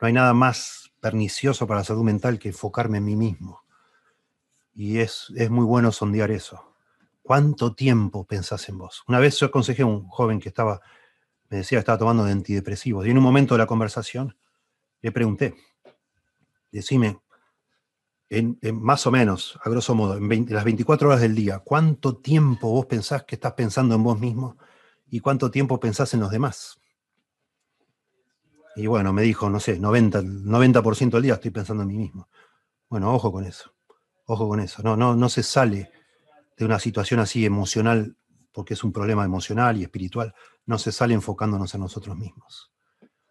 No hay nada más pernicioso para la salud mental que enfocarme en mí mismo. Y es, es muy bueno sondear eso. ¿Cuánto tiempo pensás en vos? Una vez yo aconsejé a un joven que estaba, me decía que estaba tomando de antidepresivos. Y en un momento de la conversación le pregunté, decime, en, más o menos, a grosso modo, en las 24 horas del día, ¿cuánto tiempo vos pensás que estás pensando en vos mismo y cuánto tiempo pensás en los demás? Y bueno, me dijo, no sé, 90, 90 del día estoy pensando en mí mismo. Bueno, ojo con eso, ojo con eso. No, no, no se sale de una situación así emocional, porque es un problema emocional y espiritual, no se sale enfocándonos en nosotros mismos.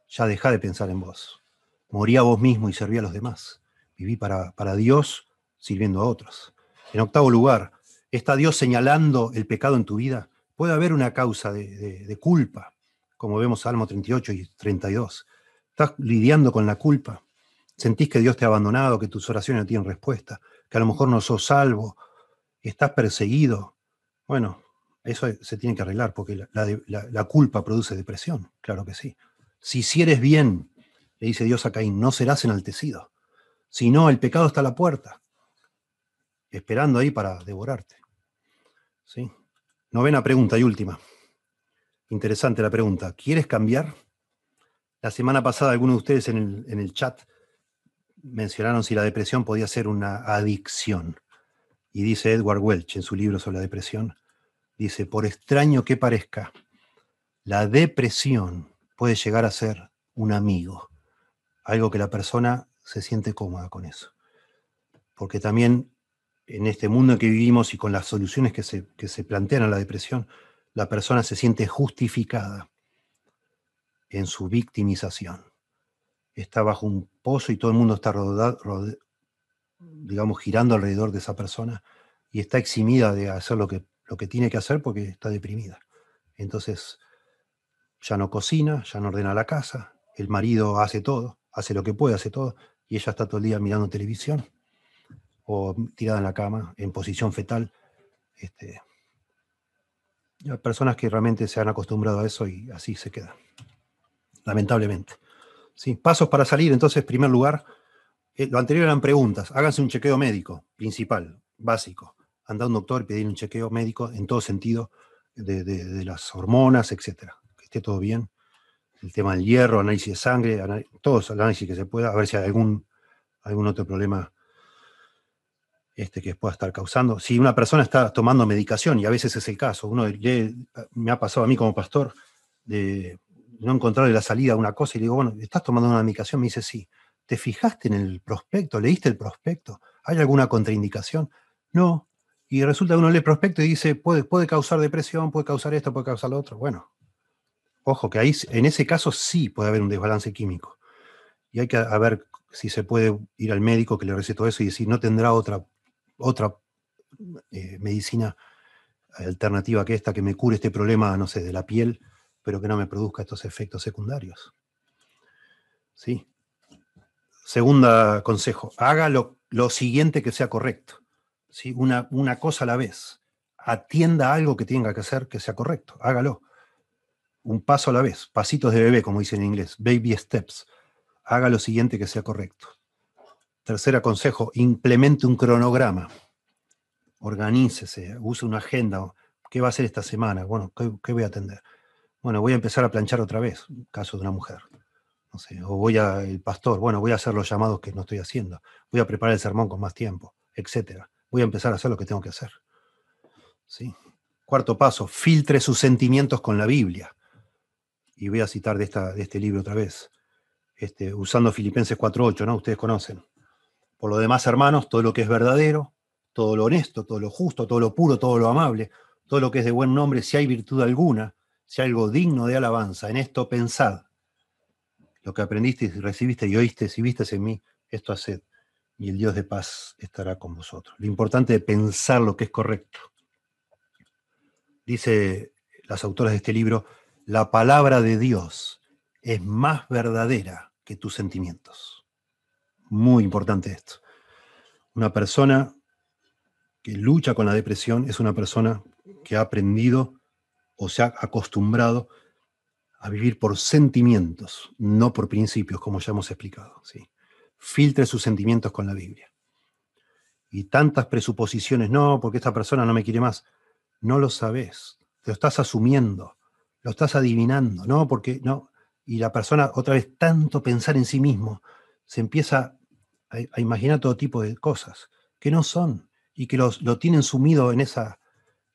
Ya deja de pensar en vos. Morí a vos mismo y serví a los demás. Viví para, para Dios sirviendo a otros. En octavo lugar, ¿está Dios señalando el pecado en tu vida? Puede haber una causa de, culpa, como vemos Salmo 38 y 32. ¿Estás lidiando con la culpa? ¿Sentís que Dios te ha abandonado, que tus oraciones no tienen respuesta, que a lo mejor no sos salvo, estás perseguido? Bueno, eso se tiene que arreglar porque la, culpa produce depresión, claro que sí. Si hicieres bien, le dice Dios a Caín, no serás enaltecido. Si no, el pecado está a la puerta, esperando ahí para devorarte. ¿Sí? Novena pregunta y última. Interesante la pregunta. ¿Quieres cambiar? La semana pasada algunos de ustedes en el, en el chat mencionaron si la depresión podía ser una adicción. Y dice Edward Welch en su libro sobre la depresión, dice, por extraño que parezca, la depresión puede llegar a ser un amigo, algo que la persona se siente cómoda con eso. Porque también en este mundo en que vivimos y con las soluciones que se, que se plantean a la depresión, la persona se siente justificada en su victimización. Está bajo un pozo y todo el mundo está digamos, girando alrededor de esa persona y está eximida de hacer lo que, lo que tiene que hacer porque está deprimida. Entonces, ya no cocina, ya no ordena la casa, el marido hace todo, hace lo que puede, hace todo, y ella está todo el día mirando televisión o tirada en la cama, en posición fetal. Este, hay personas que realmente se han acostumbrado a eso y así se quedan, lamentablemente. ¿Sí? Pasos para salir, entonces, en primer lugar, eh, lo anterior eran preguntas. Háganse un chequeo médico, principal, básico. Anda a un doctor y pedir un chequeo médico en todo sentido de, las hormonas, etcétera. Que esté todo bien. El tema del hierro, análisis de sangre, todos los análisis que se pueda, a ver si hay algún, algún otro problema este, que pueda estar causando. Si una persona está tomando medicación, y a veces es el caso, uno me ha pasado a mí como pastor de no encontrarle la salida a una cosa y le digo, bueno, ¿estás tomando una medicación? Me dice, sí. ¿Te fijaste en el prospecto? ¿Leíste el prospecto? ¿Hay alguna contraindicación? No. Y resulta que uno lee el prospecto y dice, puede, puede causar depresión, puede causar esto, puede causar lo otro. Bueno, ojo, que ahí en ese caso sí puede haber un desbalance químico. Y hay que ver si se puede ir al médico que le recetó eso y decir, no tendrá otra otra eh, medicina alternativa que esta que me cure este problema, no sé, de la piel, pero que no me produzca estos efectos secundarios. ¿Sí? Segunda consejo, haga lo, siguiente que sea correcto. Una, una cosa a la vez. Atienda algo que tenga que hacer que sea correcto. Hágalo. Un paso a la vez. Pasitos de bebé, como dicen en inglés. Baby steps. Haga lo siguiente que sea correcto. Tercer consejo, implemente un cronograma. Organícese, use una agenda. ¿Qué va a hacer esta semana? Bueno, ¿qué, voy a atender? Bueno, voy a empezar a planchar otra vez, caso de una mujer. No sé, o voy a, el pastor, bueno, voy a hacer los llamados que no estoy haciendo. Voy a preparar el sermón con más tiempo, etcétera. Voy a empezar a hacer lo que tengo que hacer. ¿Sí? Cuarto paso, filtre sus sentimientos con la Biblia. Y voy a citar de, este libro otra vez, este, usando Filipenses 4.8, ¿no? Ustedes conocen. Por lo demás, hermanos, todo lo que es verdadero, todo lo honesto, todo lo justo, todo lo puro, todo lo amable, todo lo que es de buen nombre, si hay virtud alguna, si hay algo digno de alabanza, en esto pensad. Lo que aprendiste y recibiste y oíste y viste en mí, esto haced, y el Dios de paz estará con vosotros. Lo importante es pensar lo que es correcto. Dice las autoras de este libro, la palabra de Dios es más verdadera que tus sentimientos. Muy importante esto. Una persona que lucha con la depresión es una persona que ha aprendido o se ha acostumbrado a vivir por sentimientos, no por principios, como ya hemos explicado. ¿sí? Filtre sus sentimientos con la Biblia. Y tantas presuposiciones, no, porque esta persona no me quiere más. No lo sabes, te lo estás asumiendo, lo estás adivinando, no, porque no. Y la persona, otra vez, tanto pensar en sí mismo, se empieza a, imaginar todo tipo de cosas que no son y que los, lo tienen sumido en, esa,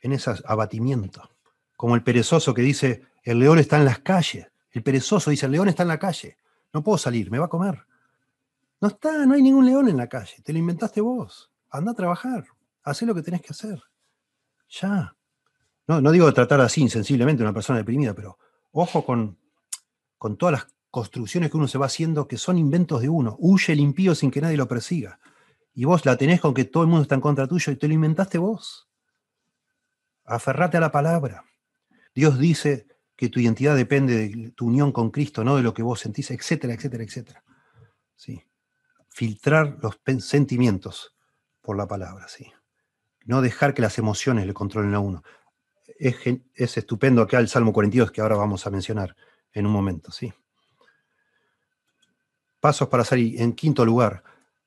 en esos abatimientos. Como el perezoso que dice, el león está en las calles. El perezoso dice, el león está en la calle. No puedo salir, me va a comer. No está, no hay ningún león en la calle. Te lo inventaste vos. Anda a trabajar. Haz lo que tenés que hacer. Ya. No, no digo tratar así insensiblemente a una persona deprimida, pero ojo con, con todas las construcciones que uno se va haciendo que son inventos de uno. Huye el impío sin que nadie lo persiga. Y vos la tenés con que todo el mundo está en contra tuyo y te lo inventaste vos. Aferrate a la palabra. Dios dice que tu identidad depende de tu unión con Cristo, no de lo que vos sentís, etcétera, etcétera, etcétera. ¿Sí? Filtrar los sentimientos por la palabra, ¿sí? No dejar que las emociones le controlen a uno. Es, es estupendo acá el Salmo 42 que ahora vamos a mencionar en un momento, ¿sí? Pasos para salir. En quinto lugar,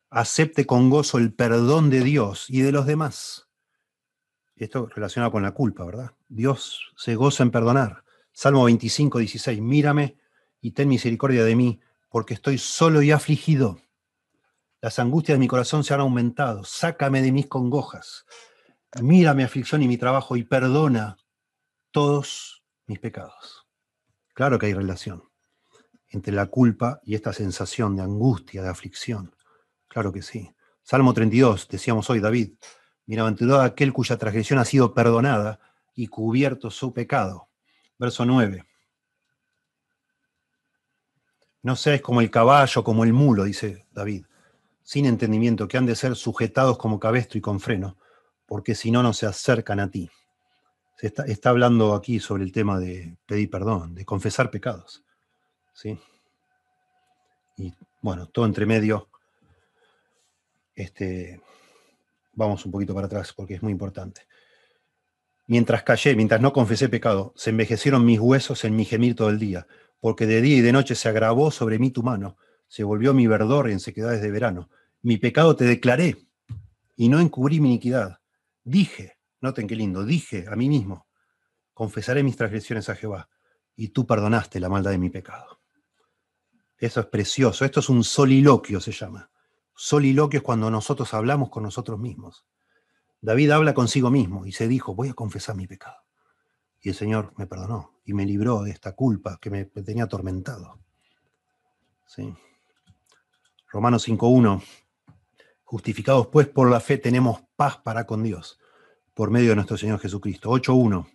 acepte con gozo el perdón de Dios y de los demás. Esto relacionado con la culpa, ¿verdad? Dios se goza en perdonar. Salmo 25, 16. Mírame y ten misericordia de mí, porque estoy solo y afligido. Las angustias de mi corazón se han aumentado. Sácame de mis congojas. Mira mi aflicción y mi trabajo y perdona todos mis pecados. Claro que hay relación entre la culpa y esta sensación de angustia, de aflicción. Claro que sí. Salmo 32, decíamos hoy David, bienaventurado aquel cuya transgresión ha sido perdonada y cubierto su pecado. Verso 9. No seáis como el caballo, como el mulo, dice David, sin entendimiento, que han de ser sujetados como cabestro y con freno, porque si no, no se acercan a ti. Se está, está, hablando aquí sobre el tema de pedir perdón, de confesar pecados. ¿sí? Y bueno, todo entre medio. Este, vamos un poquito para atrás porque es muy importante. Mientras callé, mientras no confesé pecado, se envejecieron mis huesos en mi gemir todo el día, porque de día y de noche se agravó sobre mí tu mano, se volvió mi verdor en sequedades de verano. Mi pecado te declaré y no encubrí mi iniquidad. Dije, noten qué lindo, dije a mí mismo, confesaré mis transgresiones a Jehová, y tú perdonaste la maldad de mi pecado. Eso es precioso, esto es un soliloquio, se llama. Soliloquio es cuando nosotros hablamos con nosotros mismos. David habla consigo mismo y se dijo, voy a confesar mi pecado. Y el Señor me perdonó y me libró de esta culpa que me, tenía atormentado. ¿Sí? Romanos 5.1. Justificados pues por la fe tenemos paz para con Dios por medio de nuestro Señor Jesucristo. 8.1.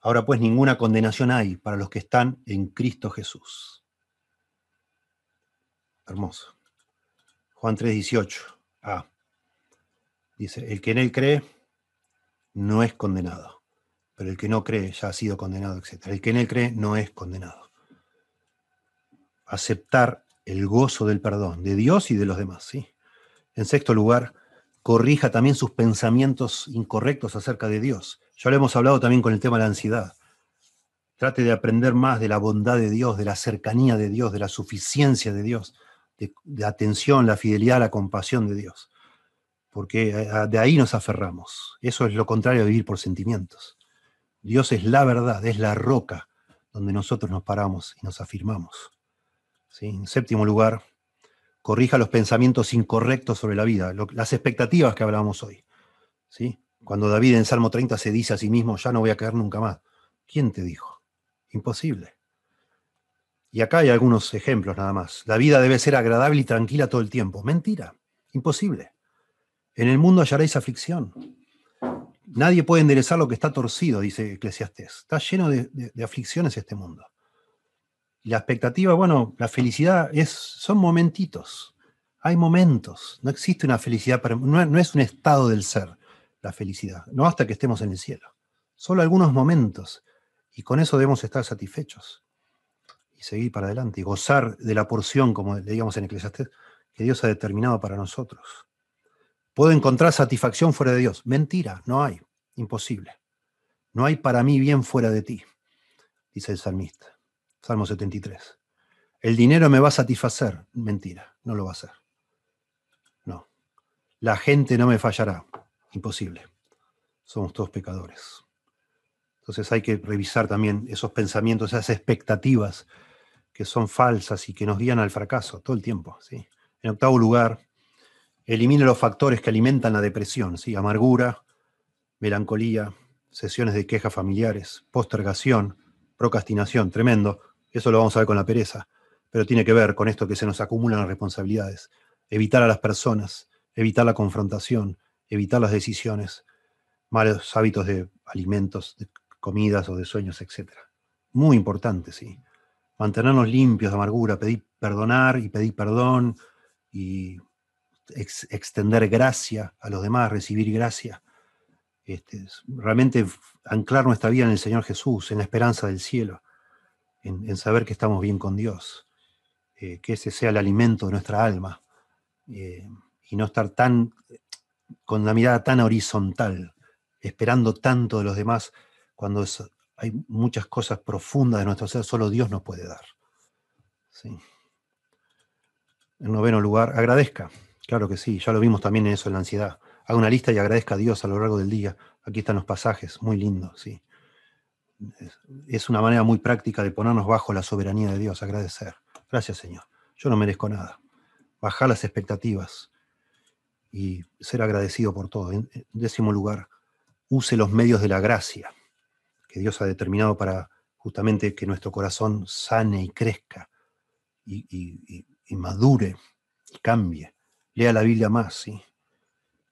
Ahora pues ninguna condenación hay para los que están en Cristo Jesús. Hermoso. Juan 3.18. Ah. Dice, el que en él cree no es condenado, pero el que no cree ya ha sido condenado, etc. El que en él cree no es condenado. Aceptar el gozo del perdón de Dios y de los demás, ¿sí? En sexto lugar, corrija también sus pensamientos incorrectos acerca de Dios. Ya lo hemos hablado también con el tema de la ansiedad. Trate de aprender más de la bondad de Dios, de la cercanía de Dios, de la suficiencia de Dios, de, de atención, la fidelidad, la compasión de Dios porque eh, de ahí nos aferramos. Eso es lo contrario de vivir por sentimientos. Dios es la verdad, es la roca donde nosotros nos paramos y nos afirmamos. ¿Sí? En séptimo lugar, corrija los pensamientos incorrectos sobre la vida, las expectativas que hablábamos hoy. ¿Sí? Cuando David en Salmo 30 se dice a sí mismo, ya no voy a caer nunca más. ¿Quién te dijo? Imposible. Y acá hay algunos ejemplos nada más. La vida debe ser agradable y tranquila todo el tiempo. Mentira, imposible. En el mundo hallaréis aflicción. Nadie puede enderezar lo que está torcido, dice Eclesiastés. Está lleno de, aflicciones este mundo. Y la expectativa, bueno, la felicidad es, son momentitos. Hay momentos. No existe una felicidad, no, no es un estado del ser la felicidad. No hasta que estemos en el cielo. Solo algunos momentos. Y con eso debemos estar satisfechos. Y seguir para adelante. Y gozar de la porción, como leíamos en Eclesiastés, que Dios ha determinado para nosotros. Puedo encontrar satisfacción fuera de Dios. Mentira, no hay. Imposible. No hay para mí bien fuera de ti, dice el salmista. Salmo 73. El dinero me va a satisfacer. Mentira, no lo va a hacer. No. La gente no me fallará. Imposible. Somos todos pecadores. Entonces hay que revisar también esos pensamientos, esas expectativas que son falsas y que nos guían al fracaso todo el tiempo. ¿sí? En octavo lugar, Elimine los factores que alimentan la depresión, ¿sí? amargura, melancolía, sesiones de quejas familiares, postergación, procrastinación, tremendo. Eso lo vamos a ver con la pereza, pero tiene que ver con esto que se nos acumulan las responsabilidades. Evitar a las personas, evitar la confrontación, evitar las decisiones, malos hábitos de alimentos, de comidas o de sueños, etc. Muy importante, sí. Mantenernos limpios de amargura, pedir perdonar y pedir perdón y extender gracia a los demás, recibir gracia. Este, realmente anclar nuestra vida en el Señor Jesús, en la esperanza del cielo, en, saber que estamos bien con Dios, eh, que ese sea el alimento de nuestra alma eh, y no estar tan con la mirada tan horizontal, esperando tanto de los demás, cuando hay muchas cosas profundas de nuestro ser, solo Dios nos puede dar. En noveno lugar, agradezca. Claro que sí, ya lo vimos también en eso, en la ansiedad. Haga una lista y agradezca a Dios a lo largo del día. Aquí están los pasajes, muy lindos, sí. Es una manera muy práctica de ponernos bajo la soberanía de Dios, agradecer. Gracias, Señor. Yo no merezco nada. Bajar las expectativas y ser agradecido por todo. En décimo lugar, use los medios de la gracia que Dios ha determinado para justamente que nuestro corazón sane y crezca y, y madure y cambie. Lea la Biblia más, ¿sí?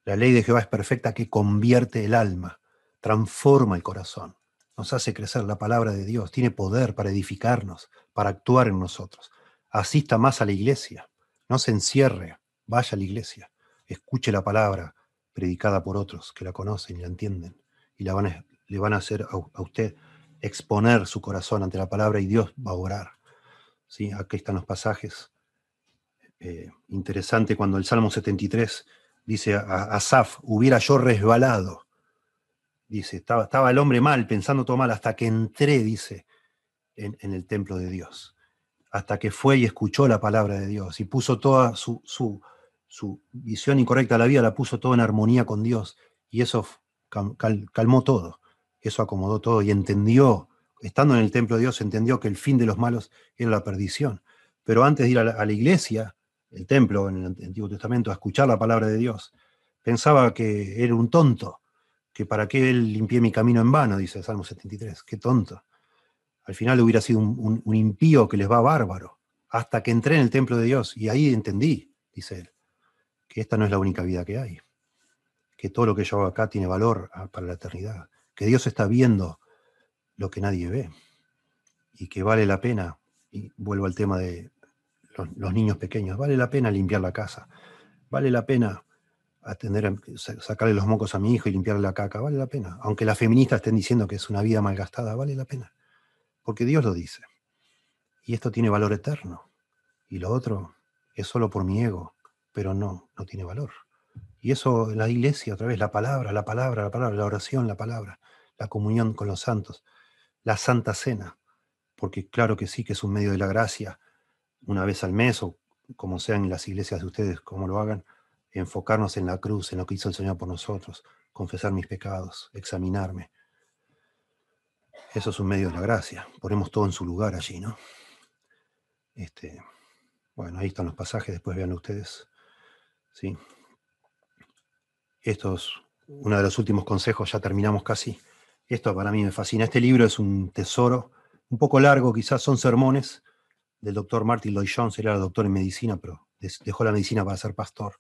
La ley de Jehová es perfecta que convierte el alma, transforma el corazón, nos hace crecer la palabra de Dios, tiene poder para edificarnos, para actuar en nosotros. asista más a la iglesia, no se encierre, vaya a la iglesia, escuche la palabra predicada por otros que la conocen y la entienden y la van le van a hacer a, usted exponer su corazón ante la palabra y Dios va a orar. ¿Sí? Aquí están los pasajes. Eh, interesante cuando el Salmo 73 dice a Asaf, hubiera yo resbalado. Dice, estaba, estaba el hombre mal, pensando todo mal, hasta que entré, dice, en, el templo de Dios. Hasta que fue y escuchó la palabra de Dios y puso toda su, su, su visión incorrecta de la vida, la puso todo en armonía con Dios. Y eso calmó todo, eso acomodó todo y entendió, estando en el templo de Dios, entendió que el fin de los malos era la perdición. Pero antes de ir a la iglesia, el templo en el Antiguo Testamento, a escuchar la palabra de Dios. Pensaba que era un tonto, que para qué él limpié mi camino en vano, dice el Salmo 73, qué tonto. Al final hubiera sido un, impío que les va bárbaro, hasta que entré en el templo de Dios y ahí entendí, dice él, que esta no es la única vida que hay, que todo lo que yo hago acá tiene valor ah, para la eternidad, que Dios está viendo lo que nadie ve y que vale la pena, y vuelvo al tema de los, niños pequeños. Vale la pena limpiar la casa. Vale la pena atender, sacarle los mocos a mi hijo y limpiarle la caca. Vale la pena. Aunque las feministas estén diciendo que es una vida malgastada, vale la pena. Porque Dios lo dice. Y esto tiene valor eterno. Y lo otro es solo por mi ego, pero no, no tiene valor. Y eso la iglesia, otra vez, la palabra, la palabra, la palabra, la oración, la palabra, la comunión con los santos, la santa cena, porque claro que sí que es un medio de la gracia, una vez al mes o como sean en las iglesias de ustedes, como lo hagan, enfocarnos en la cruz, en lo que hizo el Señor por nosotros, confesar mis pecados, examinarme. Eso es un medio de la gracia. Ponemos todo en su lugar allí, ¿no? Este, bueno, ahí están los pasajes, después vean ustedes. ¿sí? Esto es uno de los últimos consejos, ya terminamos casi. Esto para mí me fascina. Este libro es un tesoro, un poco largo, quizás son sermones, del doctor Martin Lloyd Jones, era doctor en medicina, pero dejó la medicina para ser pastor.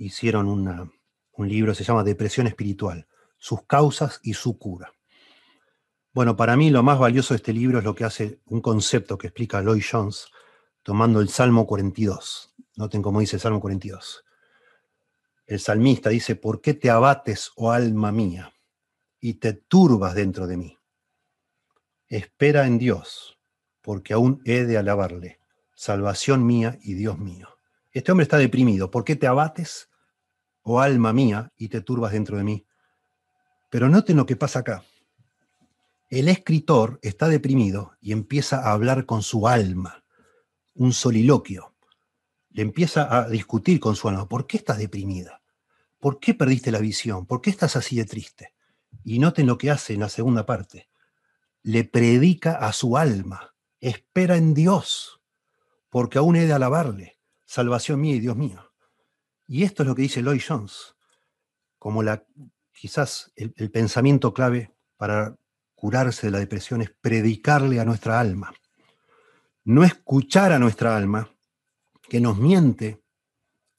Hicieron un libro, se llama Depresión Espiritual, sus causas y su cura. Bueno, para mí lo más valioso de este libro es lo que hace un concepto que explica Lloyd Jones, tomando el Salmo 42. Noten cómo dice el Salmo 42. El salmista dice, ¿por qué te abates, oh alma mía, y te turbas dentro de mí? Espera en Dios, porque aún he de alabarle, salvación mía y Dios mío. Este hombre está deprimido. ¿Por qué te abates, oh alma mía, y te turbas dentro de mí? Pero noten lo que pasa acá. El escritor está deprimido y empieza a hablar con su alma, un soliloquio. Le empieza a discutir con su alma. ¿Por qué estás deprimida? ¿Por qué perdiste la visión? ¿Por qué estás así de triste? Y noten lo que hace en la segunda parte. Le predica a su alma espera en Dios, porque aún he de alabarle, salvación mía y Dios mío. Y esto es lo que dice Lloyd Jones, como la, quizás el, pensamiento clave para curarse de la depresión es predicarle a nuestra alma. No escuchar a nuestra alma, que nos miente,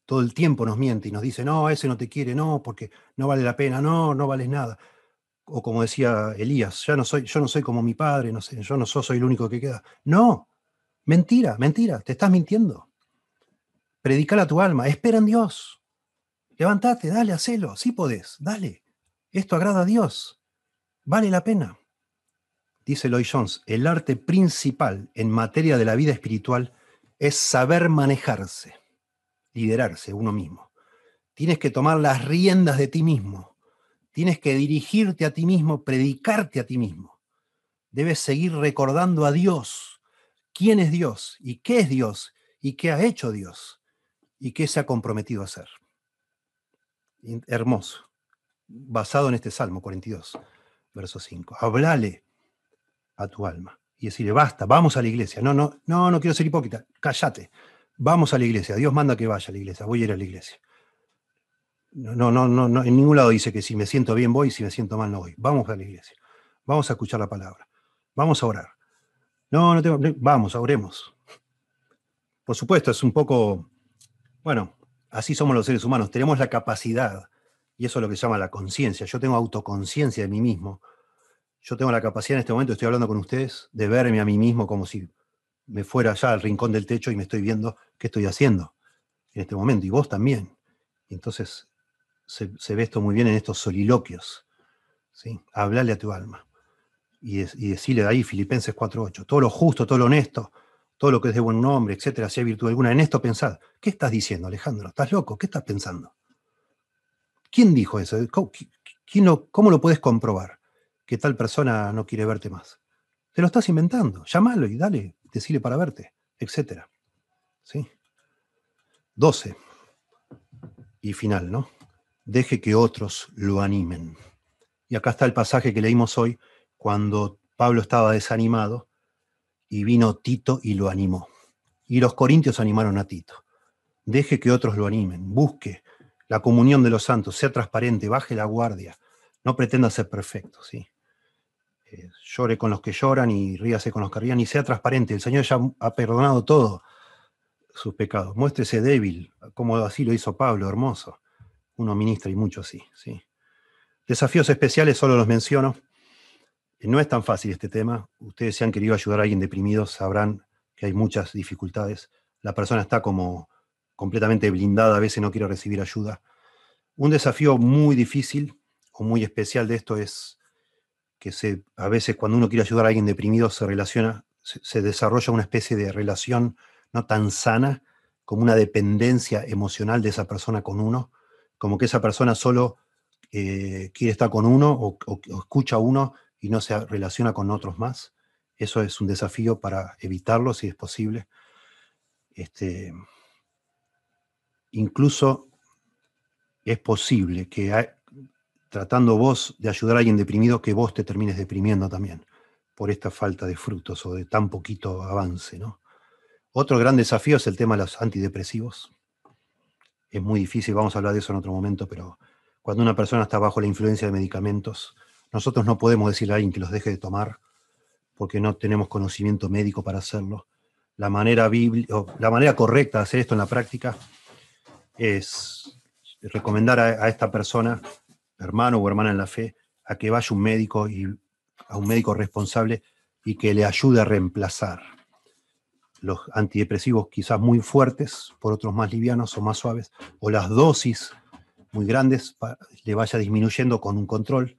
todo el tiempo nos miente y nos dice, no, ese no te quiere, no, porque no vale la pena, no, no vales nada o como decía Elías, ya no soy, yo no soy como mi padre, no yo no soy, el único que queda. No, mentira, mentira, te estás mintiendo. Predicar a tu alma, espera en Dios. Levántate, dale, hacelo, sí podés, dale. Esto agrada a Dios. Vale la pena. Dice Lloyd Jones, el arte principal en materia de la vida espiritual es saber manejarse, liderarse uno mismo. Tienes que tomar las riendas de ti mismo Tienes que dirigirte a ti mismo, predicarte a ti mismo. Debes seguir recordando a Dios, quién es Dios y qué es Dios y qué ha hecho Dios y qué se ha comprometido a hacer. Hermoso. Basado en este Salmo 42, verso 5. Hablale a tu alma y decirle, basta, vamos a la iglesia. No, no, no, no quiero ser hipócrita. Cállate. Vamos a la iglesia. Dios manda que vaya a la iglesia. Voy a ir a la iglesia. No, no, no, no, en ningún lado dice que si me siento bien voy si me siento mal no voy. Vamos a la iglesia. Vamos a escuchar la palabra. Vamos a orar. No, no tengo, vamos, oremos. Por supuesto, es un poco, bueno, así somos los seres humanos. Tenemos la capacidad, y eso es lo que se llama la conciencia. Yo tengo autoconciencia de mí mismo. Yo tengo la capacidad en este momento, estoy hablando con ustedes, de verme a mí mismo como si me fuera allá al rincón del techo y me estoy viendo qué estoy haciendo en este momento, y vos también. entonces se, ve esto muy bien en estos soliloquios. ¿sí? Hablale a tu alma. Y, y decirle de ahí, Filipenses 4.8, todo lo justo, todo lo honesto, todo lo que es de buen nombre, etcétera, hay virtud alguna, en esto pensad. ¿Qué estás diciendo, Alejandro? ¿Estás loco? ¿Qué estás pensando? ¿Quién dijo eso? ¿Cómo, lo puedes comprobar? Que tal persona no quiere verte más. Te lo estás inventando. Llámalo y dale, decile para verte, etcétera. ¿Sí? 12. Y final, ¿no? Deje que otros lo animen. Y acá está el pasaje que leímos hoy, cuando Pablo estaba desanimado y vino Tito y lo animó. Y los corintios animaron a Tito. Deje que otros lo animen, busque la comunión de los santos, sea transparente, baje la guardia, no pretenda ser perfecto, ¿sí? Eh, llore con los que lloran y ríase con los que rían y sea transparente. El Señor ya ha perdonado todo sus pecados. Muéstrese débil, como así lo hizo Pablo, hermoso. Uno ministra y mucho así, ¿sí? Desafíos especiales solo los menciono. No es tan fácil este tema. Ustedes si han querido ayudar a alguien deprimido sabrán que hay muchas dificultades. La persona está como completamente blindada, a veces no quiere recibir ayuda. Un desafío muy difícil o muy especial de esto es que a veces cuando uno quiere ayudar a alguien deprimido se relaciona, se desarrolla una especie de relación no tan sana como una dependencia emocional de esa persona con uno, como que esa persona solo eh, quiere estar con uno o, escucha a uno y no se relaciona con otros más. Eso es un desafío para evitarlo si es posible. Este, incluso es posible que tratando vos de ayudar a alguien deprimido, que vos te termines deprimiendo también por esta falta de frutos o de tan poquito avance, ¿no? Otro gran desafío es el tema de los antidepresivos. Es muy difícil, vamos a hablar de eso en otro momento, pero cuando una persona está bajo la influencia de medicamentos, nosotros no podemos decirle a alguien que los deje de tomar porque no tenemos conocimiento médico para hacerlo. La manera, la manera correcta de hacer esto en la práctica es recomendar a, a esta persona, hermano o hermana en la fe, a que vaya un médico y a un médico responsable y que le ayude a reemplazar los antidepresivos quizás muy fuertes, por otros más livianos o más suaves, o las dosis muy grandes le vaya disminuyendo con un control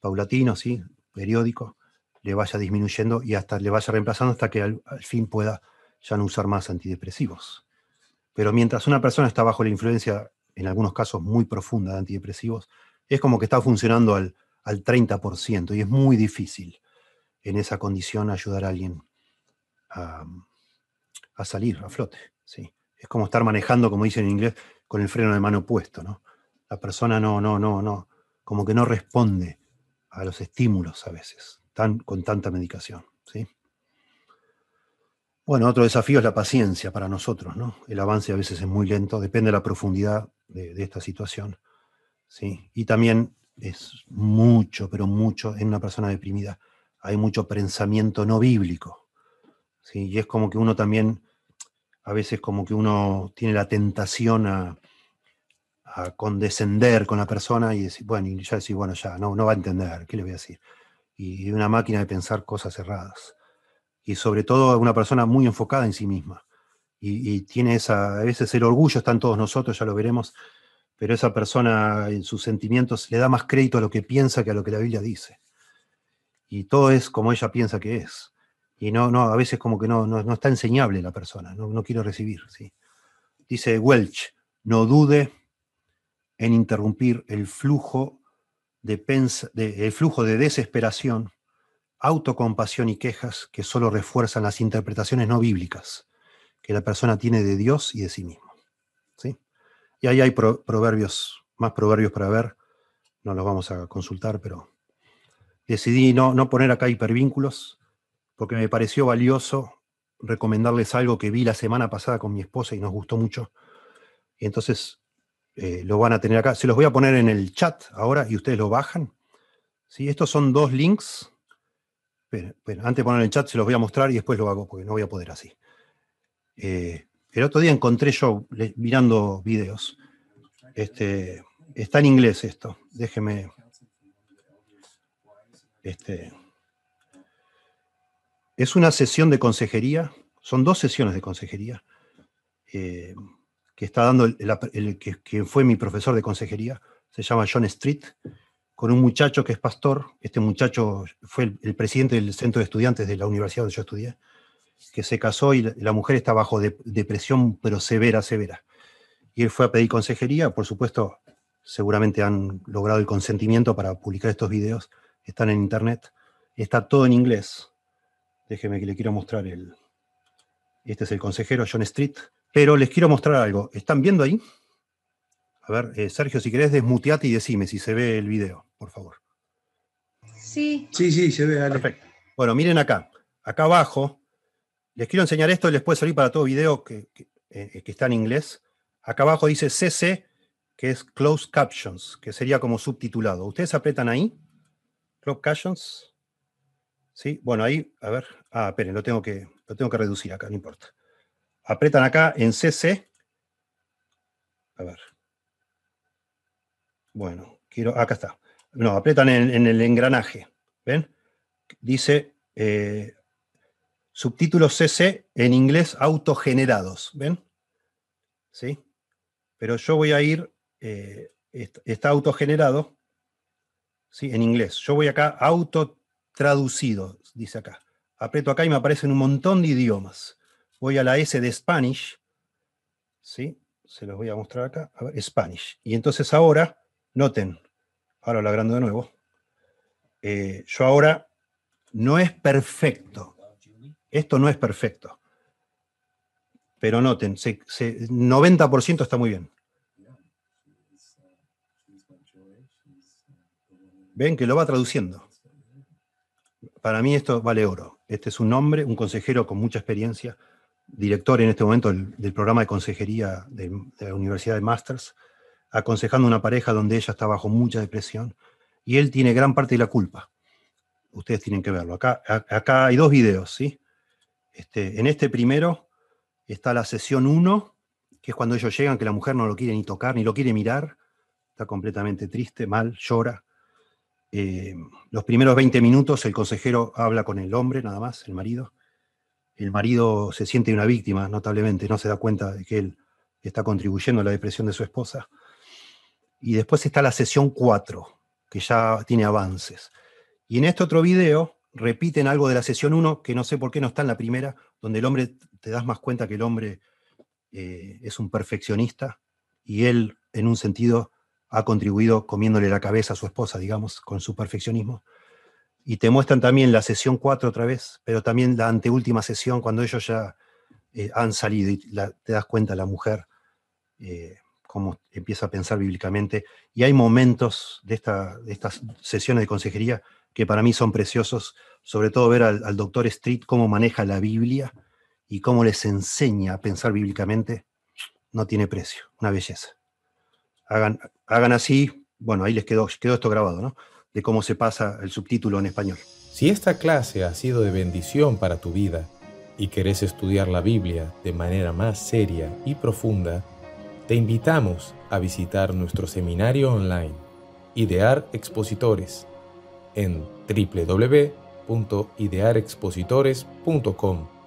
paulatino, ¿sí? periódico, le vaya disminuyendo y hasta le vaya reemplazando hasta que al, fin pueda ya no usar más antidepresivos. Pero mientras una persona está bajo la influencia, en algunos casos muy profunda de antidepresivos, es como que está funcionando al, al 30% y es muy difícil en esa condición ayudar a alguien a, a salir a flote. ¿sí? Es como estar manejando, como dicen en inglés, con el freno de mano puesto. ¿no? La persona no, no, no, no, como que no responde a los estímulos a veces, tan, con tanta medicación. ¿sí? Bueno, otro desafío es la paciencia para nosotros. ¿no? El avance a veces es muy lento, depende de la profundidad de, esta situación. ¿sí? Y también es mucho, pero mucho, en una persona deprimida, hay mucho pensamiento no bíblico. ¿sí? Y es como que uno también a veces como que uno tiene la tentación a, condescender con la persona y decir, bueno, y ya decir, bueno, ya, no, no va a entender, ¿qué le voy a decir? Y una máquina de pensar cosas erradas. Y sobre todo una persona muy enfocada en sí misma. Y, tiene esa, a veces el orgullo está en todos nosotros, ya lo veremos, pero esa persona en sus sentimientos le da más crédito a lo que piensa que a lo que la Biblia dice. Y todo es como ella piensa que es. Y no, no, a veces como que no, no, está enseñable la persona, no, no quiero recibir. ¿sí? Dice Welch, no dude en interrumpir el flujo de, el flujo de desesperación, autocompasión y quejas que solo refuerzan las interpretaciones no bíblicas que la persona tiene de Dios y de sí mismo. ¿sí? Y ahí hay proverbios, más proverbios para ver, no los vamos a consultar, pero decidí no, no poner acá hipervínculos, porque me pareció valioso recomendarles algo que vi la semana pasada con mi esposa y nos gustó mucho. Y entonces eh, lo van a tener acá. Se los voy a poner en el chat ahora y ustedes lo bajan. ¿Sí? Estos son dos links. Pero, antes de poner en el chat se los voy a mostrar y después lo hago porque no voy a poder así. Eh, el otro día encontré yo mirando videos. Este, está en inglés esto. Déjeme. Este, es una sesión de consejería son dos sesiones de consejería eh, que está dando el, que, fue mi profesor de consejería, se llama John Street, con un muchacho que es pastor. Este muchacho fue el, presidente del centro de estudiantes de la universidad donde yo estudié, que se casó y la, mujer está bajo depresión, pero severa, severa. Y él fue a pedir consejería, por supuesto, seguramente han logrado el consentimiento para publicar estos videos, están en internet, está todo en inglés. Déjeme que le quiero mostrar el... Este es el consejero John Street, pero les quiero mostrar algo. ¿Están viendo ahí? A ver, eh, Sergio, si querés desmuteate y decime si se ve el video, por favor. Sí. Sí, sí, se ve. Perfecto. Bueno, miren acá. Acá abajo, les quiero enseñar esto, les puede salir para todo video que, que eh, está en inglés. Acá abajo dice CC que es Closed Captions, que sería como subtitulado. Ustedes apretan ahí, Closed Captions. ¿Sí? Bueno, ahí, a ver. Ah, esperen, lo tengo que, lo tengo que reducir acá, no importa. Apretan acá en CC. A ver. Bueno, quiero, acá está. No, apretan en, el engranaje. ¿Ven? Dice eh, subtítulos CC en inglés autogenerados. ¿Ven? ¿Sí? Pero yo voy a ir eh, está autogenerado, ¿sí? en inglés. Yo voy acá, auto traducido, dice acá. Aprieto acá y me aparecen un montón de idiomas. Voy a la S de Spanish, ¿sí? Se los voy a mostrar acá. A ver, Spanish. Y entonces ahora, noten, ahora lo agrando de nuevo. Eh, yo ahora no es perfecto. Esto no es perfecto. Pero noten, 90% está muy bien. Ven que lo va traduciendo. Para mí esto vale oro. Este es un hombre, un consejero con mucha experiencia, director en este momento del, programa de consejería de, la Universidad de Masters, aconsejando una pareja donde ella está bajo mucha depresión y él tiene gran parte de la culpa. Ustedes tienen que verlo. Acá, acá hay dos videos, ¿sí? Este, en este primero está la sesión 1, que es cuando ellos llegan, que la mujer no lo quiere ni tocar, ni lo quiere mirar, está completamente triste, mal, llora. Eh, los primeros 20 minutos el consejero habla con el hombre, nada más, el marido. El marido se siente una víctima, notablemente, no se da cuenta de que él está contribuyendo a la depresión de su esposa. Y después está la sesión 4, que ya tiene avances. Y en este otro video repiten algo de la sesión 1, que no sé por qué no está en la primera, donde el hombre, te das más cuenta que el hombre eh, es un perfeccionista y él, en un sentido, ha contribuido comiéndole la cabeza a su esposa, digamos, con su perfeccionismo. Y te muestran también la sesión 4 otra vez, pero también la anteúltima sesión, cuando ellos ya eh, han salido y te das cuenta la mujer eh, cómo empieza a pensar bíblicamente. Y hay momentos de, esta, de estas sesiones de consejería que para mí son preciosos, sobre todo ver al, doctor Street cómo maneja la Biblia y cómo les enseña a pensar bíblicamente, no tiene precio, una belleza hagan, hagan así, bueno, ahí les quedó, quedó esto grabado, ¿no? De cómo se pasa el subtítulo en español. Si esta clase ha sido de bendición para tu vida y querés estudiar la Biblia de manera más seria y profunda, te invitamos a visitar nuestro seminario online, Idear Expositores, en www.idearexpositores.com